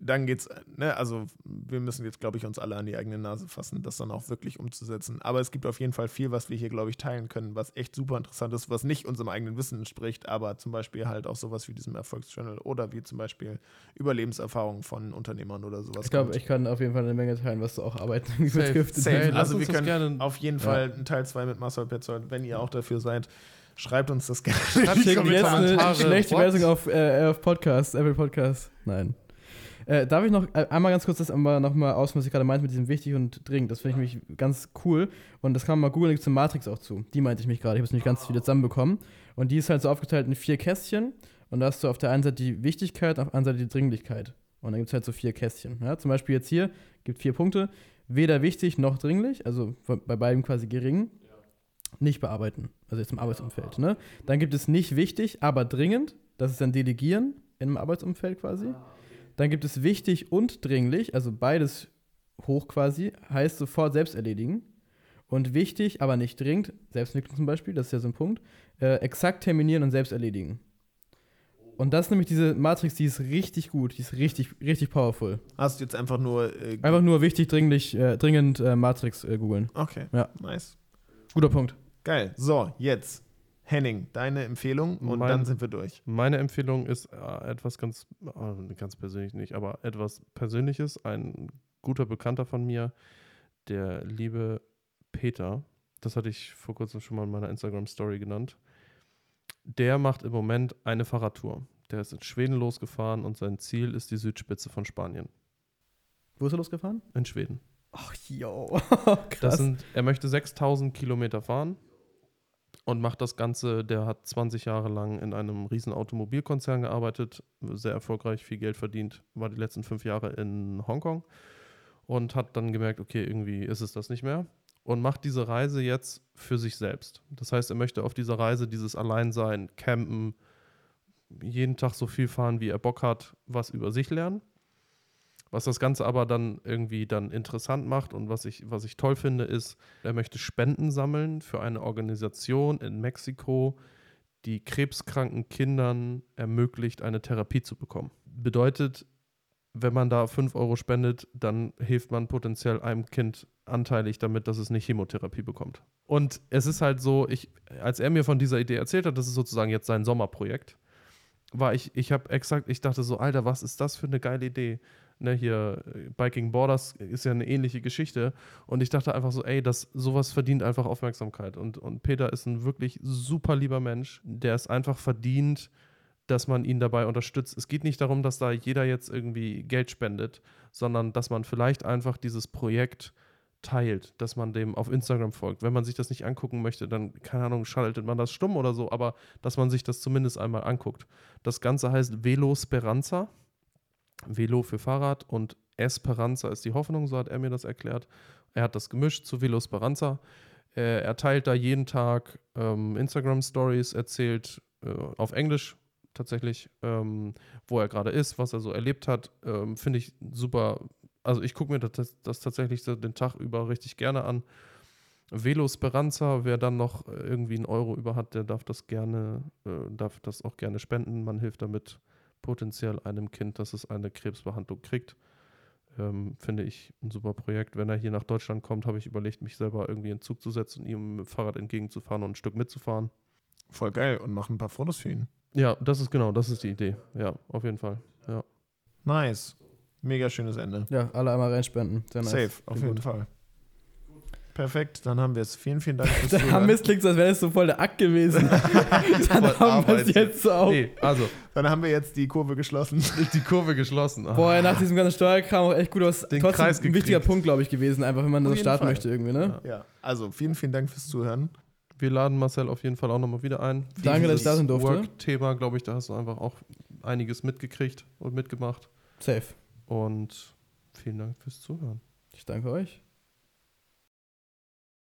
Dann geht's, ne, also wir müssen jetzt, glaube ich, uns alle an die eigene Nase fassen, das dann auch wirklich umzusetzen. Aber es gibt auf jeden Fall viel, was wir hier, glaube ich, teilen können, was echt super interessant ist, was nicht unserem eigenen Wissen entspricht, aber zum Beispiel halt auch sowas wie diesem Erfolgsjournal oder wie zum Beispiel Überlebenserfahrungen von Unternehmern oder sowas. ich glaube, ich kann auf jeden Fall eine Menge teilen, was so auch Arbeiten betrifft. Safe. Hey, also wir können gerne- auf jeden Ja. Fall einen Teil 2 mit Marcel Petzold, wenn ihr auch dafür seid, schreibt uns das gerne. Schreibt in die eine schlechte What? Version auf, äh, auf Podcast, Apple Podcast. Nein. Äh, darf ich noch äh, einmal ganz kurz das aber nochmal aus, was ich gerade meinte mit diesem wichtig und dringend? Das finde ich nämlich ganz cool. Und das kann man mal googeln, da gibt es eine Matrix auch zu. Die meinte ich mich gerade. Ich habe es nicht ganz viele zusammenbekommen. Und die ist halt so aufgeteilt in vier Kästchen. Und da hast du auf der einen Seite die Wichtigkeit, auf der anderen Seite die Dringlichkeit. Und dann gibt es halt so vier Kästchen. Ja? Zum Beispiel jetzt hier gibt vier Punkte. Weder wichtig noch dringlich, also bei beiden quasi gering. Nicht bearbeiten, also jetzt im Arbeitsumfeld. Ne? Dann gibt es nicht wichtig, aber dringend. Das ist dann Delegieren im Arbeitsumfeld quasi. Dann gibt es wichtig und dringlich, also beides hoch quasi, heißt sofort selbst erledigen. Und wichtig, aber nicht dringend, Selbstentwicklung zum Beispiel, das ist ja so ein Punkt, äh, exakt terminieren und selbst erledigen. Und das ist nämlich diese Matrix, die ist richtig gut, die ist richtig, richtig powerful. Hast du jetzt einfach nur. Äh, Einfach nur wichtig, dringlich, äh, dringend äh, Matrix äh, googeln. okay, Ja. nice. Guter Punkt. Geil. So, jetzt. Henning, deine Empfehlung und Mein- dann sind wir durch. Meine Empfehlung ist äh, etwas ganz, äh, ganz persönlich nicht, aber etwas Persönliches. Ein guter Bekannter von mir, der liebe Peter, das hatte ich vor kurzem schon mal in meiner Instagram-Story genannt, der macht im Moment eine Fahrradtour. Der ist in Schweden losgefahren und sein Ziel ist die Südspitze von Spanien. Wo ist er losgefahren? In Schweden. Ach, yo. Das Krass. sind, er möchte 6000 Kilometer fahren und macht das Ganze. Der hat 20 Jahre lang in einem riesen Automobilkonzern gearbeitet, sehr erfolgreich, viel Geld verdient, war die letzten fünf Jahre in Hongkong und hat dann gemerkt, okay, irgendwie ist es das nicht mehr und macht diese Reise jetzt für sich selbst. Das heißt, er möchte auf dieser Reise dieses Alleinsein, Campen, jeden Tag so viel fahren, wie er Bock hat, was über sich lernen. Was das Ganze aber dann irgendwie dann interessant macht und was ich, was ich toll finde, ist, er möchte Spenden sammeln für eine Organisation in Mexiko, die krebskranken Kindern ermöglicht, eine Therapie zu bekommen. Bedeutet, wenn man da 5 Euro spendet, dann hilft man potenziell einem Kind anteilig damit, dass es eine Chemotherapie bekommt. Und es ist halt so, ich, als er mir von dieser Idee erzählt hat, das ist sozusagen jetzt sein Sommerprojekt, war ich, ich habe exakt, ich dachte so, Alter, was ist das für eine geile Idee? Ne, hier, Biking Borders ist ja eine ähnliche Geschichte. Und ich dachte einfach so, ey, das, sowas verdient einfach Aufmerksamkeit. Und, und Peter ist ein wirklich super lieber Mensch, der es einfach verdient, dass man ihn dabei unterstützt. Es geht nicht darum, dass da jeder jetzt irgendwie Geld spendet, sondern dass man vielleicht einfach dieses Projekt teilt, dass man dem auf Instagram folgt. Wenn man sich das nicht angucken möchte, dann, keine Ahnung, schaltet man das stumm oder so, aber dass man sich das zumindest einmal anguckt. Das Ganze heißt Velo Speranza Velo für Fahrrad und Esperanza ist die Hoffnung, so hat er mir das erklärt. Er hat das gemischt zu Velo Speranza. Äh, er teilt da jeden Tag ähm, Instagram-Stories, erzählt äh, auf Englisch tatsächlich, ähm, wo er gerade ist, was er so erlebt hat. Ähm, Finde ich super. Also ich gucke mir das, das tatsächlich den Tag über richtig gerne an. Velo Speranza, wer dann noch irgendwie einen Euro über hat, der darf das gerne, äh, darf das auch gerne spenden. Man hilft damit potenziell einem Kind, dass es eine Krebsbehandlung kriegt. Ähm, finde ich ein super Projekt. Wenn er hier nach Deutschland kommt, habe ich überlegt, mich selber irgendwie in Zug zu setzen und ihm mit dem Fahrrad entgegenzufahren und ein Stück mitzufahren. Voll geil. Und mach ein paar Fotos für ihn. Ja, das ist genau, das ist die Idee. Ja, auf jeden Fall. Ja. Nice. Mega schönes Ende. Ja, alle einmal reinspenden. Sehr nice. Safe, auf Klingt jeden gut. Fall. Perfekt, dann haben wir es. Vielen, vielen Dank fürs Zuhören. Mist klingt als wäre das so voll der Akt gewesen. Dann Voll haben wir es Arbeit. jetzt so auf. Nee, also, Dann haben wir jetzt die Kurve geschlossen. die Kurve geschlossen. Ah. Boah, nach diesem ganzen Steuerkram auch echt gut aus. Den Trotzdem Kreis ein wichtiger gekriegt. Punkt, glaube ich, gewesen, einfach wenn man Auf so jeden starten Fall. möchte irgendwie, ne? Ja. Also, vielen, vielen Dank fürs Zuhören. Wir laden Marcel auf jeden Fall auch nochmal wieder ein. Danke, dass ich da sein durfte. Work-Thema, glaube ich, da hast du einfach auch einiges mitgekriegt und mitgemacht. Safe. Und vielen Dank fürs Zuhören. Ich danke euch.